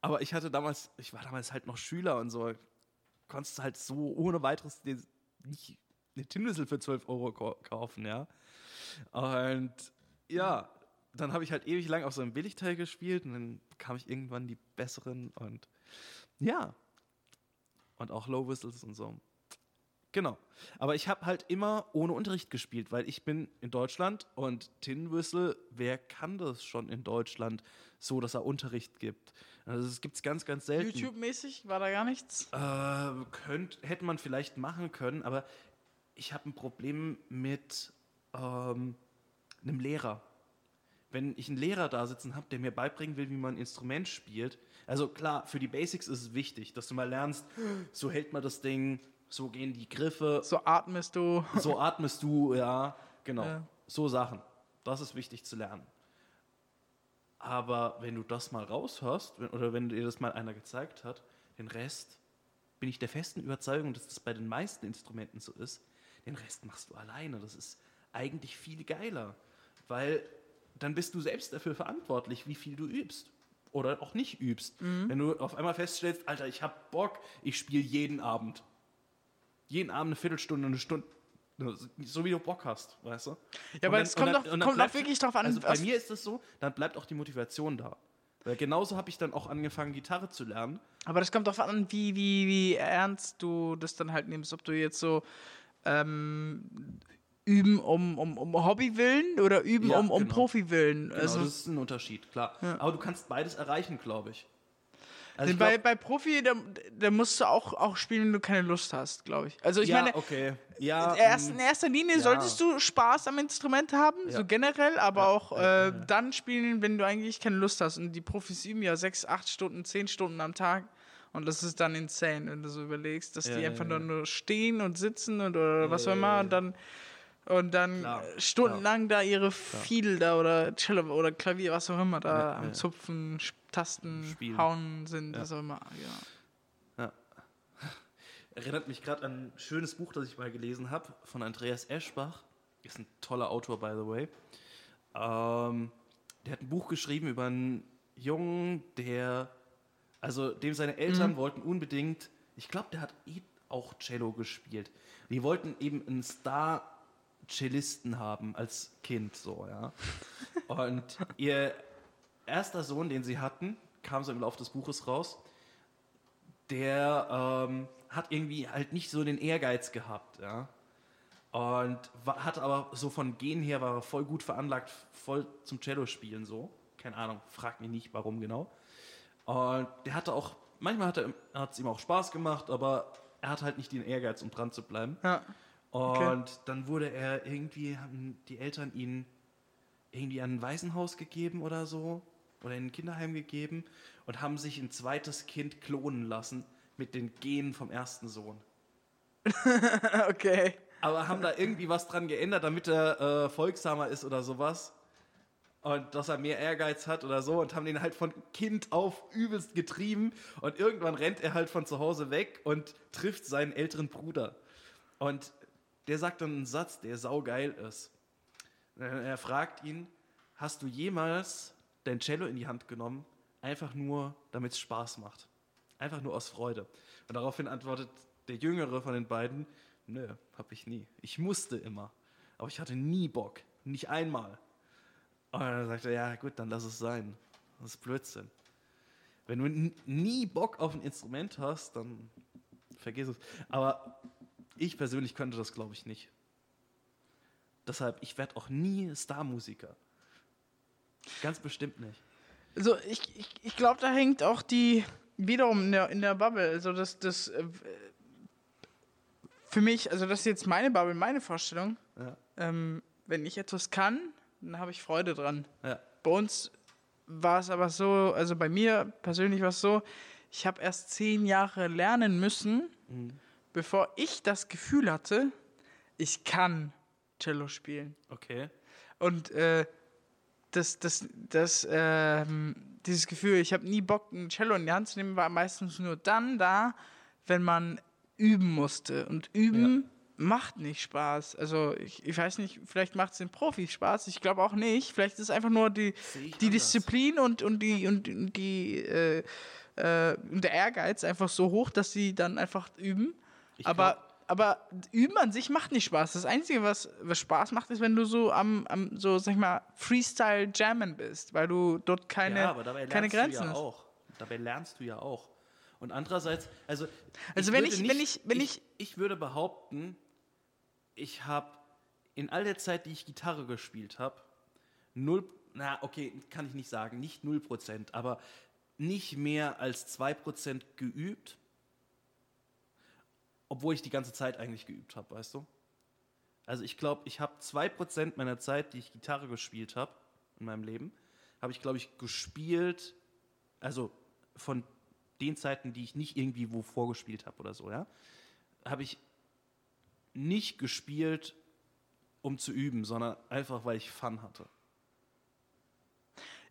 aber ich hatte damals, ich war damals halt noch Schüler und so, konntest halt so ohne weiteres nicht eine Tin Whistle für 12 Euro kau- kaufen, ja. Und ja, dann habe ich halt ewig lang auf so einem Billigteil gespielt und dann bekam ich irgendwann die besseren und ja. Und auch Low Whistles und so. Genau. Aber ich habe halt immer ohne Unterricht gespielt, weil ich bin in Deutschland und Tin Whistle, wer kann das schon in Deutschland so, dass er Unterricht gibt? Also das gibt es ganz, ganz selten. YouTube-mäßig war da gar nichts. Äh, könnt, hätte man vielleicht machen können, aber ich habe ein Problem mit ähm, einem Lehrer. Wenn ich einen Lehrer da sitzen habe, der mir beibringen will, wie man ein Instrument spielt, also klar, für die Basics ist es wichtig, dass du mal lernst, so hält man das Ding, so gehen die Griffe, So atmest du. so atmest du, ja, genau. Ja. So Sachen. Das ist wichtig zu lernen. Aber wenn du das mal raushörst, oder wenn dir das mal einer gezeigt hat, den Rest bin ich der festen Überzeugung, dass das bei den meisten Instrumenten so ist. Den Rest machst du alleine. Das ist eigentlich viel geiler. Weil dann bist du selbst dafür verantwortlich, wie viel du übst. Oder auch nicht übst. Wenn du auf einmal feststellst, Alter, ich hab Bock, ich spiele jeden Abend. Jeden Abend eine Viertelstunde, eine Stunde. So wie du Bock hast, weißt du? Ja, aber es kommt, dann- dann kommt bleibt- wirklich drauf an, Also bei mir ist es so, dann bleibt auch die Motivation da. Weil genauso habe ich dann auch angefangen, Gitarre zu lernen. aber das kommt drauf an, wie, wie, wie ernst du das dann halt nimmst. Ob du jetzt so ähm, üben um, um, um Hobby-Willen oder üben Ja, um, um genau. Profi-Willen. Genau, also, das ist ein Unterschied, klar. Aber du kannst beides erreichen, glaube ich. Also denn ich bei, glaub, bei Profi, da, da musst du auch, auch spielen, wenn du keine Lust hast, glaube ich. Also ich ja, meine, okay. Ja, erst, mm, in erster Linie ja. solltest du Spaß am Instrument haben, Ja. so generell, aber Ja, auch ja, äh, dann spielen, wenn du eigentlich keine Lust hast. Und die Profis üben ja sechs, acht Stunden, zehn Stunden am Tag. Und das ist dann insane, wenn du so überlegst, dass Ja, die einfach ja. nur stehen und sitzen und oder was auch immer und dann und dann Klar, stundenlang da ihre Fiedel da oder Cello oder Klavier, was auch immer, da am. Zupfen, Tasten, Spielen. Hauen sind, was auch immer. Ja. Ja. Erinnert mich gerade an ein schönes Buch, das ich mal gelesen habe, von Andreas Eschbach. Ist ein toller Autor, by the way. Ähm, der hat ein Buch geschrieben über einen Jungen, der, also dem seine Eltern wollten unbedingt, ich glaube, der hat eh auch Cello gespielt. Die wollten eben einen Star-Cellisten haben als Kind, so, ja. Und ihr erster Sohn, den sie hatten, kam so im Laufe des Buches raus, der ähm, hat irgendwie halt nicht so den Ehrgeiz gehabt, ja. Und war, hat aber so von Gen her war er voll gut veranlagt, voll zum Cello spielen so. Keine Ahnung, frag mich nicht, warum genau. Und der hatte auch, manchmal hat es ihm auch Spaß gemacht, aber er hat halt nicht den Ehrgeiz, um dran zu bleiben. Ja. Und Okay. dann wurde er irgendwie, haben die Eltern ihn irgendwie an ein Waisenhaus gegeben oder so. Oder in ein Kinderheim gegeben und haben sich ein zweites Kind klonen lassen mit den Genen vom ersten Sohn. okay. Aber haben da irgendwie was dran geändert, damit er äh, folgsamer ist oder sowas. Und dass er mehr Ehrgeiz hat oder so. Und haben den halt von Kind auf übelst getrieben. Und irgendwann rennt er halt von zu Hause weg und trifft seinen älteren Bruder. Und der sagt dann einen Satz, der saugeil ist. Er fragt ihn, hast du jemals dein Cello in die Hand genommen, einfach nur, damit es Spaß macht? Einfach nur aus Freude. Und daraufhin antwortet der Jüngere von den beiden, nö, hab ich nie. Ich musste immer. Aber ich hatte nie Bock. Nicht einmal. Und dann sagt er, ja gut, dann lass es sein. Das ist Blödsinn. Wenn du nie Bock auf ein Instrument hast, dann vergiss es. Aber ich persönlich könnte das, glaube ich, nicht. Deshalb, ich werde auch nie Starmusiker. Ganz bestimmt nicht. Also ich, ich, ich glaube, da hängt auch die wiederum in der, in der Bubble. Also das, das äh, für mich, also das ist jetzt meine Bubble, meine Vorstellung. Ja. Ähm, wenn ich etwas kann, dann habe ich Freude dran. Ja. Bei uns war es aber so, also bei mir persönlich war es so, ich habe erst zehn Jahre lernen müssen, bevor ich das Gefühl hatte, ich kann Cello spielen. Okay. Und äh, das, das, das, ähm, dieses Gefühl, ich habe nie Bock, ein Cello in die Hand zu nehmen, war meistens nur dann da, wenn man üben musste. Und üben macht nicht Spaß. Also ich, ich weiß nicht, vielleicht macht es den Profis Spaß, ich glaube auch nicht. Vielleicht ist es einfach nur die, die. Disziplin und, und die, und, und die äh, äh, und der Ehrgeiz einfach so hoch, dass sie dann einfach üben. Ich aber, glaub- aber üben an sich macht nicht Spaß. Das Einzige, was, was Spaß macht, ist, wenn du so am, am so, sag ich mal, Freestyle jammen bist, weil du dort keine, ja, aber dabei keine Grenzen du ja hast. auch. Dabei lernst du ja auch. Und andererseits, also. Also wenn würde ich- wenn ich- wenn ich, ich würde behaupten, ich habe in all der Zeit, die ich Gitarre gespielt habe, null, na okay, kann ich nicht sagen, nicht null Prozent, aber nicht mehr als zwei Prozent geübt, obwohl ich die ganze Zeit eigentlich geübt habe, weißt du? Also ich glaube, ich habe zwei Prozent meiner Zeit, die ich Gitarre gespielt habe in meinem Leben, habe ich glaube ich gespielt, also von den Zeiten, die ich nicht irgendwie wo vorgespielt habe oder so, ja, habe ich nicht gespielt, um zu üben, sondern einfach, weil ich Fun hatte.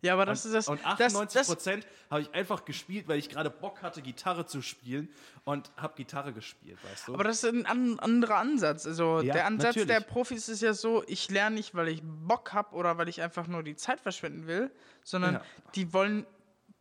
Ja, aber das und, ist das. und das, 98 das, Prozent habe ich einfach gespielt, weil ich gerade Bock hatte, Gitarre zu spielen und habe Gitarre gespielt, weißt du? aber das ist ein an, anderer Ansatz. Also Ja, der Ansatz der natürlich. Profis ist ja so, ich lerne nicht, weil ich Bock habe oder weil ich einfach nur die Zeit verschwenden will, sondern Ja. die wollen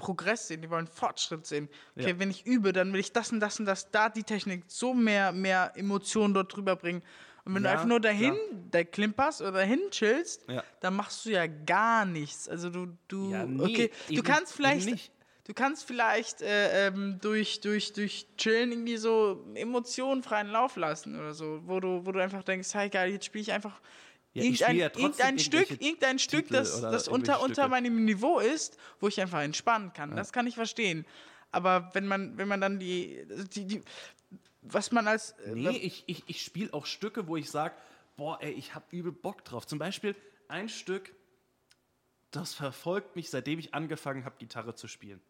Progress sehen, die wollen Fortschritt sehen. Okay, Ja. wenn ich übe, dann will ich das und das und das, da die Technik so mehr, mehr Emotionen dort drüber bringen. Und wenn Ja, du einfach nur dahin, klar. da klimperst oder dahin chillst, Ja. dann machst du ja gar nichts. Also du, du, Ja, nee, okay, du kannst vielleicht, du kannst vielleicht äh, ähm, durch, durch, durch Chillen irgendwie so Emotionen freien Lauf lassen oder so, wo du, wo du einfach denkst, hey geil, jetzt spiele ich einfach Ja, irgendein, ja irgendein Stück, irgendein Stück, Titel das, das unter, unter meinem Niveau ist, wo ich einfach entspannen kann. Das kann ich verstehen. Aber wenn man, wenn man dann die, die, die was man als äh, Nee, ich, ich, ich spiele auch Stücke, wo ich sage, boah, ey, ich habe übel Bock drauf. Zum Beispiel ein Stück, das verfolgt mich, seitdem ich angefangen habe, Gitarre zu spielen.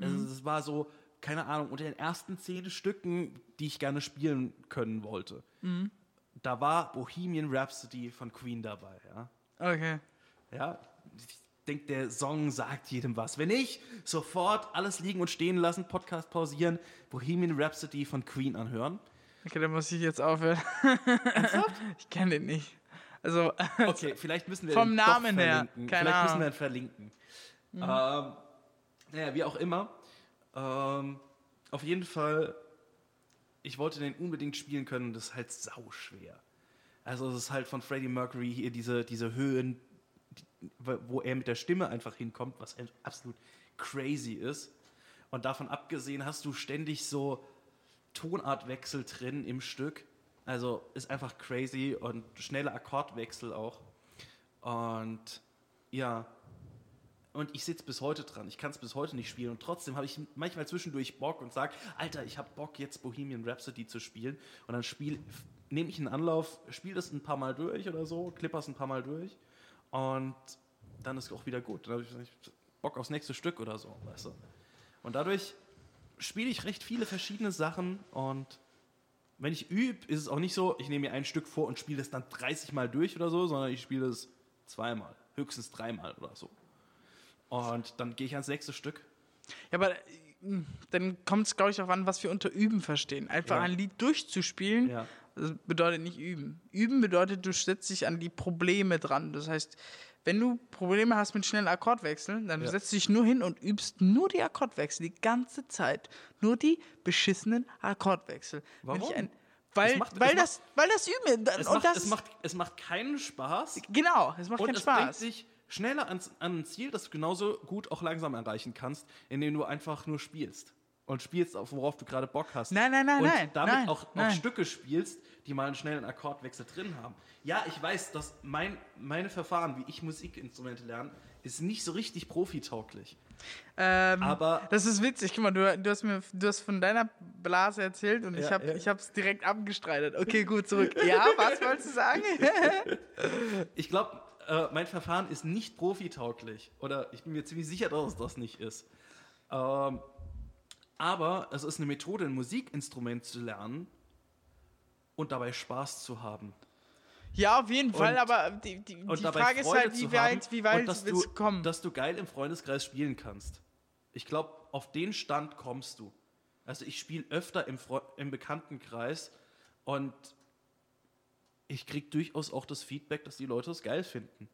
Also es war so, keine Ahnung, unter den ersten zehn Stücken, die ich gerne spielen können wollte. Da war Bohemian Rhapsody von Queen dabei, ja. okay. Ja, ich denke, der Song sagt jedem was. Wenn nicht, sofort alles liegen und stehen lassen, Podcast pausieren, Bohemian Rhapsody von Queen anhören. Okay, dann muss ich jetzt aufhören. ich kenne den nicht. Also, Okay, vielleicht müssen wir Vom Namen her, verlinken. keine vielleicht müssen Ahnung. wir ihn verlinken. Ähm, naja, wie auch immer. Ähm, auf jeden Fall, ich wollte den unbedingt spielen können, das ist halt sauschwer. Also es ist halt von Freddie Mercury hier diese, diese Höhen, die, wo er mit der Stimme einfach hinkommt, was absolut crazy ist. Und davon abgesehen hast du ständig so Tonartwechsel drin im Stück. Also ist einfach crazy und schnelle Akkordwechsel auch. Und ja, und ich sitze bis heute dran. Ich kann es bis heute nicht spielen. Und trotzdem habe ich manchmal zwischendurch Bock und sage, Alter, ich habe Bock, jetzt Bohemian Rhapsody zu spielen. Und dann spiel, nehme ich einen Anlauf, spiele das ein paar Mal durch oder so, klippers ein paar Mal durch. Und dann ist auch wieder gut. Dann habe ich Bock aufs nächste Stück oder so, weißt du. Und dadurch spiele ich recht viele verschiedene Sachen. Und wenn ich übe, ist es auch nicht so, ich nehme mir ein Stück vor und spiele das dann 30 Mal durch oder so, sondern ich spiele es zweimal, höchstens dreimal oder so. Und dann gehe ich ans nächste Stück. Ja, aber äh, dann kommt es, glaube ich, darauf an, was wir unter Üben verstehen. Einfach Ja. ein Lied durchzuspielen, Ja. das bedeutet nicht üben. Üben bedeutet, du setzt dich an die Probleme dran. Das heißt, wenn du Probleme hast mit schnellen Akkordwechseln, dann Ja. setzt du dich nur hin und übst nur die Akkordwechsel die ganze Zeit. Nur die beschissenen Akkordwechsel. Warum? weil, macht- weil, es macht- das, weil das Üben Es, und macht, das es, macht, es macht keinen Spaß genau, es macht keinen Spaß. Schneller ans, an ein Ziel, das du genauso gut auch langsam erreichen kannst, indem du einfach nur spielst. Und spielst, auf worauf du gerade Bock hast. Nein, nein, nein, und nein, damit nein, auch, auch nein. Stücke spielst, die mal einen schnellen Akkordwechsel drin haben. Ja, ich weiß, dass mein, meine Verfahren, wie ich Musikinstrumente lerne, ist nicht so richtig profitauglich. Ähm, Aber- das ist witzig. Guck mal, du, du, hast mir, du hast von deiner Blase erzählt und ich Ja, habe ja. ich es direkt abgestreitet. Okay, gut, zurück. Ja, was wolltest du sagen? Ich glaube, äh, mein Verfahren ist nicht profitauglich. Oder ich bin mir ziemlich sicher, dass es das nicht ist. Ähm, aber es ist eine Methode, ein Musikinstrument zu lernen und dabei Spaß zu haben. ja, auf jeden Fall, Und- aber die, die, die Frage ist halt, wie weit, wie weit willst du, kommen? dass du geil im Freundeskreis spielen kannst. Ich glaube, auf den Stand kommst du. Also ich spiele öfter im, im Bekanntenkreis und ich kriege durchaus auch das Feedback, dass die Leute es geil finden.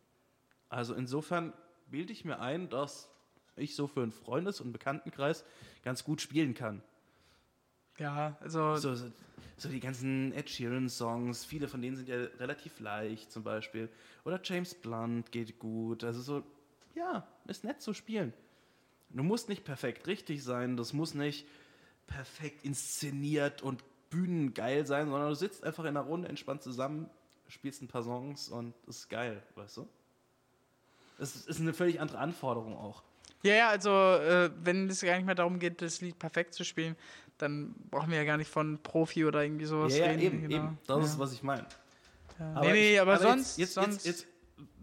Also insofern bilde ich mir ein, dass ich so für einen Freundes- und Bekanntenkreis ganz gut spielen kann. ja, also, So, so, so die ganzen Ed Sheeran-Songs, viele von denen sind ja relativ leicht zum Beispiel. Oder James Blunt geht gut. Also so, ja, ist nett zu spielen. Du musst nicht perfekt richtig sein, das muss nicht perfekt inszeniert und bühnengeil sein, sondern du sitzt einfach in einer Runde entspannt zusammen, spielst ein paar Songs und es ist geil, weißt du? Es ist eine völlig andere Anforderung auch. Ja, ja, also äh, wenn es gar nicht mehr darum geht, das Lied perfekt zu spielen, dann brauchen wir ja gar nicht von Profi oder irgendwie sowas Ja, ja reden. eben, genau. eben. Das ja. ist, was ich meine. Ja. nee, nee, aber, jetzt- sonst, Jetzt, sonst Jetzt, jetzt,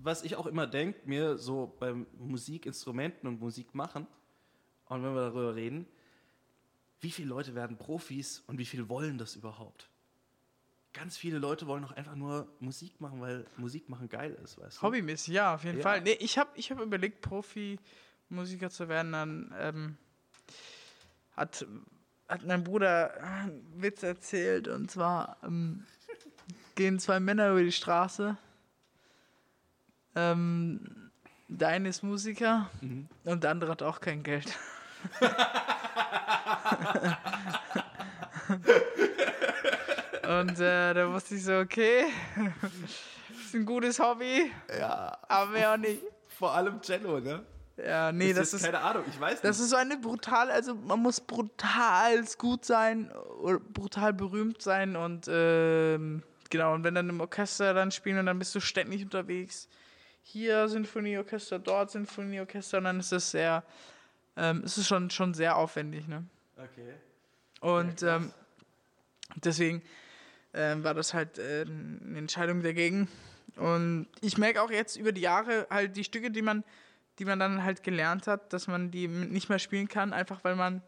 was ich auch immer denke, mir so beim Musikinstrumenten und Musik machen, und wenn wir darüber reden, wie viele Leute werden Profis und wie viele wollen das überhaupt? Ganz viele Leute wollen doch einfach nur Musik machen, weil Musik machen geil ist, weißt du? hobbymäßig, ja, auf jeden Ja. Fall. Nee, ich habe ich hab überlegt, Profi-Musiker zu werden, dann ähm, hat, hat mein Bruder einen Witz erzählt und zwar ähm, gehen zwei Männer über die Straße. Ähm, der eine ist Musiker Mhm. und der andere hat auch kein Geld. und äh, da wusste ich so, okay, ist ein gutes Hobby, Ja, aber mehr auch nicht. vor allem Cello, ne? Ja, nee, das jetzt ist, keine Ahnung, ich weiß das nicht. ist so eine brutal, also man muss brutal gut sein oder brutal berühmt sein und ähm, genau, und wenn dann im Orchester dann spielen und dann bist du ständig unterwegs. Hier Sinfonieorchester, dort Sinfonieorchester und dann ist das sehr, ähm, es ist schon, schon sehr aufwendig, ne? Okay. Und Ja, ähm, deswegen ähm, war das halt äh, eine Entscheidung dagegen. Und ich merke auch jetzt über die Jahre halt die Stücke, die man, die man dann halt gelernt hat, dass man die nicht mehr spielen kann, einfach weil man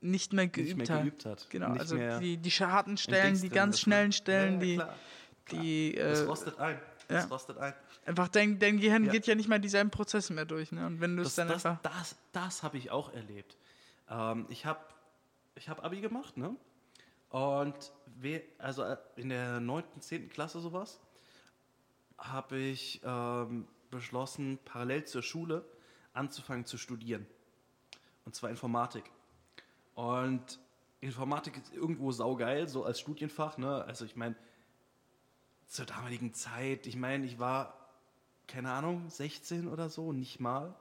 nicht mehr geübt, Nicht mehr hat. geübt hat. Genau, Nicht also die, die harten Stellen, die ganz ne? schnellen Stellen, Ja, die, klar, die Das äh, rostet ein. Das ja. rostet ein. einfach dein, dein Gehirn Ja. geht ja nicht mal dieselben Prozesse mehr durch. Ne? Und wenn du es Das, dann das, einfach. das, das habe ich auch erlebt. Ähm, ich habe ich hab Abi gemacht, ne? Und we, also äh, in der 9., 10. Klasse sowas, habe ich ähm, beschlossen, parallel zur Schule anzufangen zu studieren. Und zwar Informatik. Und Informatik ist irgendwo saugeil, so als Studienfach, ne? Also ich meine, zur damaligen Zeit, ich meine, ich war, keine Ahnung, 16 oder so, nicht mal.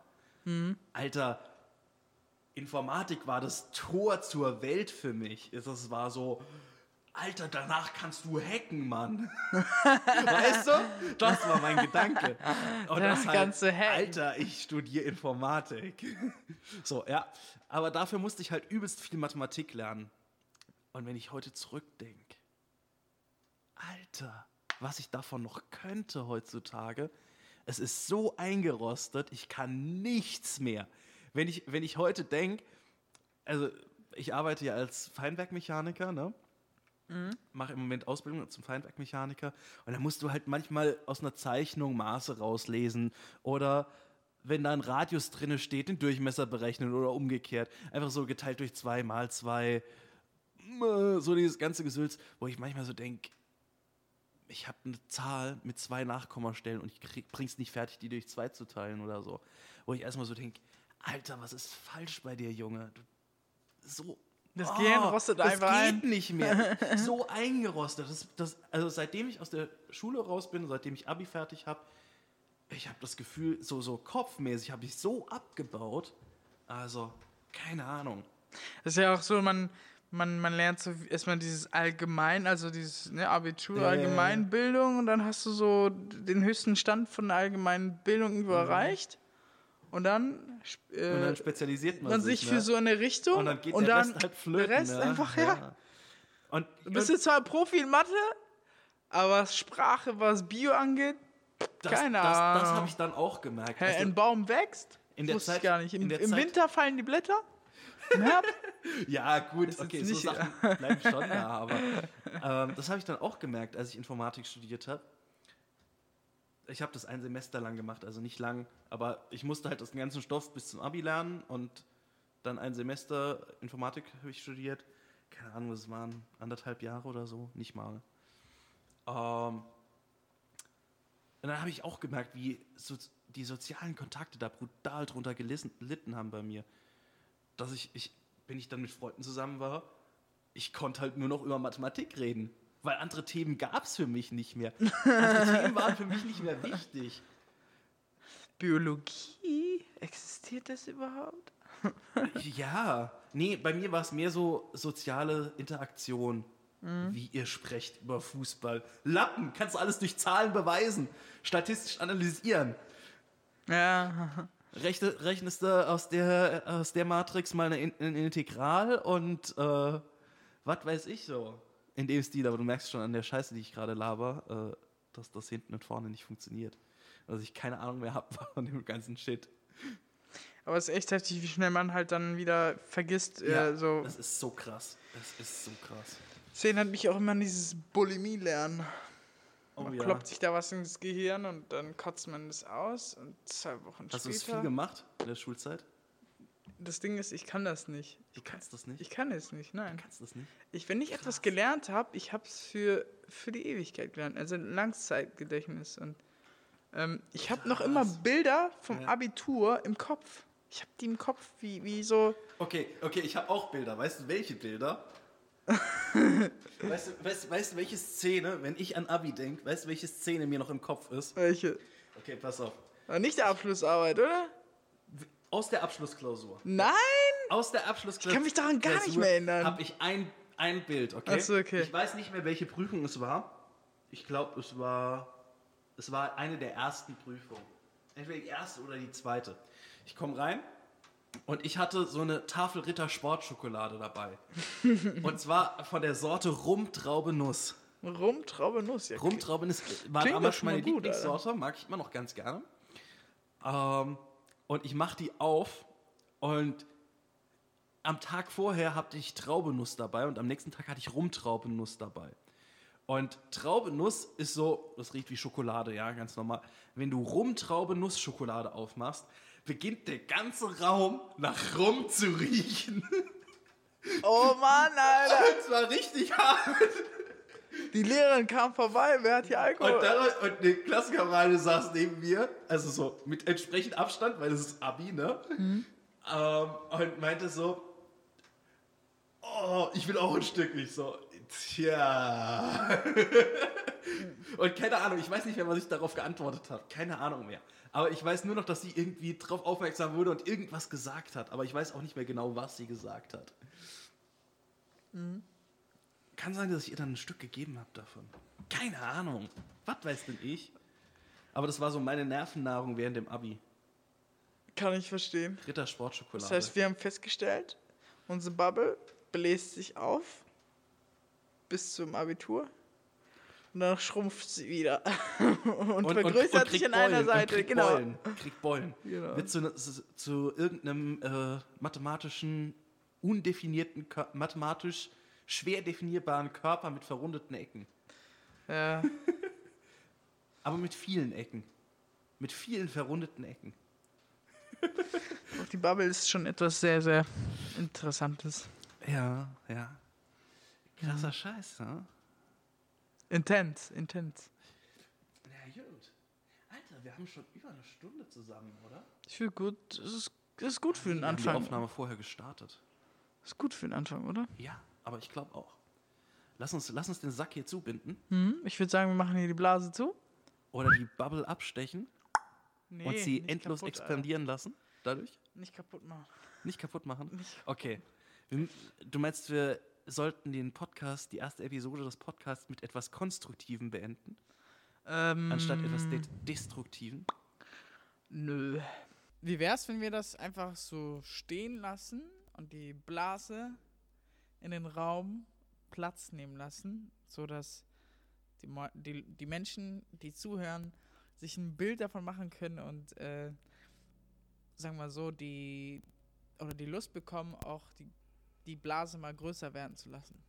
Alter, Informatik war das Tor zur Welt für mich. Das war so, Alter, danach kannst du hacken, Mann. weißt du? Das war mein Gedanke. Und das kannst du hacken. Alter, ich studiere Informatik. so, ja. Aber dafür musste ich halt übelst viel Mathematik lernen. Und wenn ich heute zurückdenke, Alter, was ich davon noch könnte heutzutage, es ist so eingerostet, ich kann nichts mehr. Wenn ich, wenn ich heute denke, also ich arbeite ja als Feinwerkmechaniker, ne? Mache im Moment Ausbildung zum Feinwerkmechaniker und da musst du halt manchmal aus einer Zeichnung Maße rauslesen oder wenn da ein Radius drinne steht, den Durchmesser berechnen oder umgekehrt. Einfach so geteilt durch zwei mal zwei. äh, So dieses ganze Gesülz, wo ich manchmal so denke, ich habe eine Zahl mit zwei Nachkommastellen und ich krieg, bring's nicht fertig, die durch zwei zu teilen oder so. Wo ich erstmal so denke, Alter, was ist falsch bei dir, Junge? Du, so. Das Gehirn rostet einfach das ein. geht nicht mehr. so eingerostet. Das, das, also seitdem ich aus der Schule raus bin, seitdem ich Abi fertig habe, ich habe das Gefühl, so, so kopfmäßig habe ich so abgebaut. Also, keine Ahnung. Das ist ja auch so, man, man, man lernt so erstmal dieses Allgemein, also dieses ne, Abitur, Ja, ja, ja. Allgemeinbildung und dann hast du so den höchsten Stand von der allgemeinen Bildung irgendwo erreicht und dann, äh, Mhm. Und dann spezialisiert man, man sich sich für ne? so eine Richtung Und dann geht und der dann Rest halt flöten. der Rest ne? einfach, ja. Und, Du bist jetzt zwar Profi in Mathe, aber was Sprache, was Bio angeht, das, keine das, das Ahnung. habe ich dann auch gemerkt. Weißt du, ein Baum wächst? in der Zeit- ich gar nicht. Im, im Zeit- Winter fallen die Blätter? Ja, gut, okay, so Sachen bleiben schon da, aber ähm, das habe ich dann auch gemerkt, als ich Informatik studiert habe. Ich habe das ein Semester lang gemacht, also nicht lang, aber ich musste halt den ganzen Stoff bis zum Abi lernen und dann ein Semester Informatik habe ich studiert. Keine Ahnung, es waren, anderthalb Jahre oder so, nicht mal. Ähm, und dann habe ich auch gemerkt, wie so, die sozialen Kontakte da brutal drunter gelitten haben bei mir dass ich, ich, wenn ich dann mit Freunden zusammen war, ich konnte halt nur noch über Mathematik reden. Weil andere Themen gab es für mich nicht mehr. Andere Themen waren für mich nicht mehr wichtig. Biologie? Existiert das überhaupt? Ja, nee, bei mir war es mehr so soziale Interaktion. Wie ihr sprecht über Fußball. Lappen, kannst du alles durch Zahlen beweisen, statistisch analysieren. Ja. Rechne, rechnest du aus der, aus der Matrix mal eine In- ein Integral und äh, was weiß ich so. In dem Stil, aber du merkst schon an der Scheiße, die ich gerade laber, äh, dass das hinten und vorne nicht funktioniert. Dass ich keine Ahnung mehr habe von dem ganzen Shit. Aber es ist echt heftig, wie schnell man halt dann wieder vergisst. äh, so. Das ist so krass. Das ist so krass. Das erinnert mich auch immer an dieses Bulimie-Lernen. Oh Man ja. kloppt sich da was ins Gehirn und dann kotzt man das aus und zwei Wochen Hast du es viel später. gemacht in der Schulzeit? Das Ding ist, ich kann das nicht. Du kannst das nicht. Ich kann es nicht, nein. kannst das nicht. Ich, wenn ich etwas gelernt habe, ich habe es für, für die Ewigkeit gelernt, also Langzeitgedächtnis. Und ähm, ich habe noch immer Bilder vom Ja. Abitur im Kopf. Ich habe die im Kopf, wie, wie so. Okay, okay, ich habe auch Bilder. Weißt du, welche Bilder? Weißt, du, weißt, weißt du, welche Szene, wenn ich an Abi denke, weißt du, welche Szene mir noch im Kopf ist? Welche? Okay, pass auf. Aber nicht der Abschlussarbeit, oder? Aus der Abschlussklausur. Nein! Aus der Abschlussklausur. Ich kann mich daran gar nicht mehr erinnern. Habe ich ein, ein Bild, okay? Ach so, okay. Ich weiß nicht mehr, welche Prüfung es war. Ich glaube, es war, es war eine der ersten Prüfungen. Entweder die erste oder die zweite. Ich komme rein und ich hatte so eine Tafel Ritter Sportschokolade dabei. und zwar von der Sorte Rumtraube Nuss. Ja, Rumtraube Nuss war Klingt damals meine gut, Lieblingssorte, mag ich immer noch ganz gerne. Ähm, und ich mache die auf und am Tag vorher hatte ich Traubenuss dabei und am nächsten Tag hatte ich Rumtraubenuss dabei. Und Traubenuss ist so, das riecht wie Schokolade, ja, ganz normal. Wenn du Rumtraubenuss-Schokolade aufmachst, beginnt der ganze Raum nach Rum zu riechen. Oh Mann, Alter! Das war richtig hart. Die Lehrerin kam vorbei, wer hat hier Alkohol? Und, dann, und eine Klassenkamerade saß neben mir, also so mit entsprechend Abstand, weil es ist Abi, ne? Ähm, und meinte so, oh, ich will auch ein Stück. Ich so, tja. und keine Ahnung, ich weiß nicht mehr, was ich darauf geantwortet habe. Keine Ahnung mehr. Aber ich weiß nur noch, dass sie irgendwie drauf aufmerksam wurde und irgendwas gesagt hat. Aber ich weiß auch nicht mehr genau, was sie gesagt hat. Kann sein, dass ich ihr dann ein Stück gegeben habe davon. Keine Ahnung. Was weiß denn ich? Aber das war so meine Nervennahrung während dem Abi. Kann ich verstehen. Ritter Sportschokolade. Das heißt, wir haben festgestellt, unsere Bubble bläst sich auf bis zum Abitur. Und dann schrumpft sie wieder. und, vergrößert sich kriegt an einer Seite. Und kriegt genau. Beulen. Kriegt Beulen. Genau. Wird zu, ne- zu, irgendeinem äh, mathematischen, undefinierten, mathematisch schwer definierbaren Körper mit verrundeten Ecken. Ja. Aber mit vielen Ecken. Mit vielen verrundeten Ecken. Auch die Bubble ist schon etwas sehr, sehr Interessantes. Ja, ja. Krasser Scheiß, ne? Intens, intens. Ja, gut. Alter, wir haben schon über eine Stunde zusammen, oder? Ich fühle gut. Es ist, ist gut für den Wir haben die Anfang. Aufnahme vorher gestartet. Ist gut für den Anfang, oder? Ja, aber ich glaube auch. Lass uns, lass uns den Sack hier zubinden Mhm. Ich würde sagen, wir machen hier die Blase zu. oder die Bubble abstechen Nee, und sie endlos kaputt, expandieren lassen. Dadurch? Alter. Nicht kaputt machen. Nicht kaputt machen? Nicht Okay. Wir- Du meinst, wir sollten den Podcast, die erste Episode des Podcasts mit etwas Konstruktivem beenden, Ähm, anstatt etwas de Destruktiven? Nö. Wie wär's, wenn wir das einfach so stehen lassen und die Blase in den Raum Platz nehmen lassen, sodass die, Mo- die, die Menschen, die zuhören, sich ein Bild davon machen können und, äh, sagen wir so, die oder die Lust bekommen, auch die, die Blase mal größer werden zu lassen.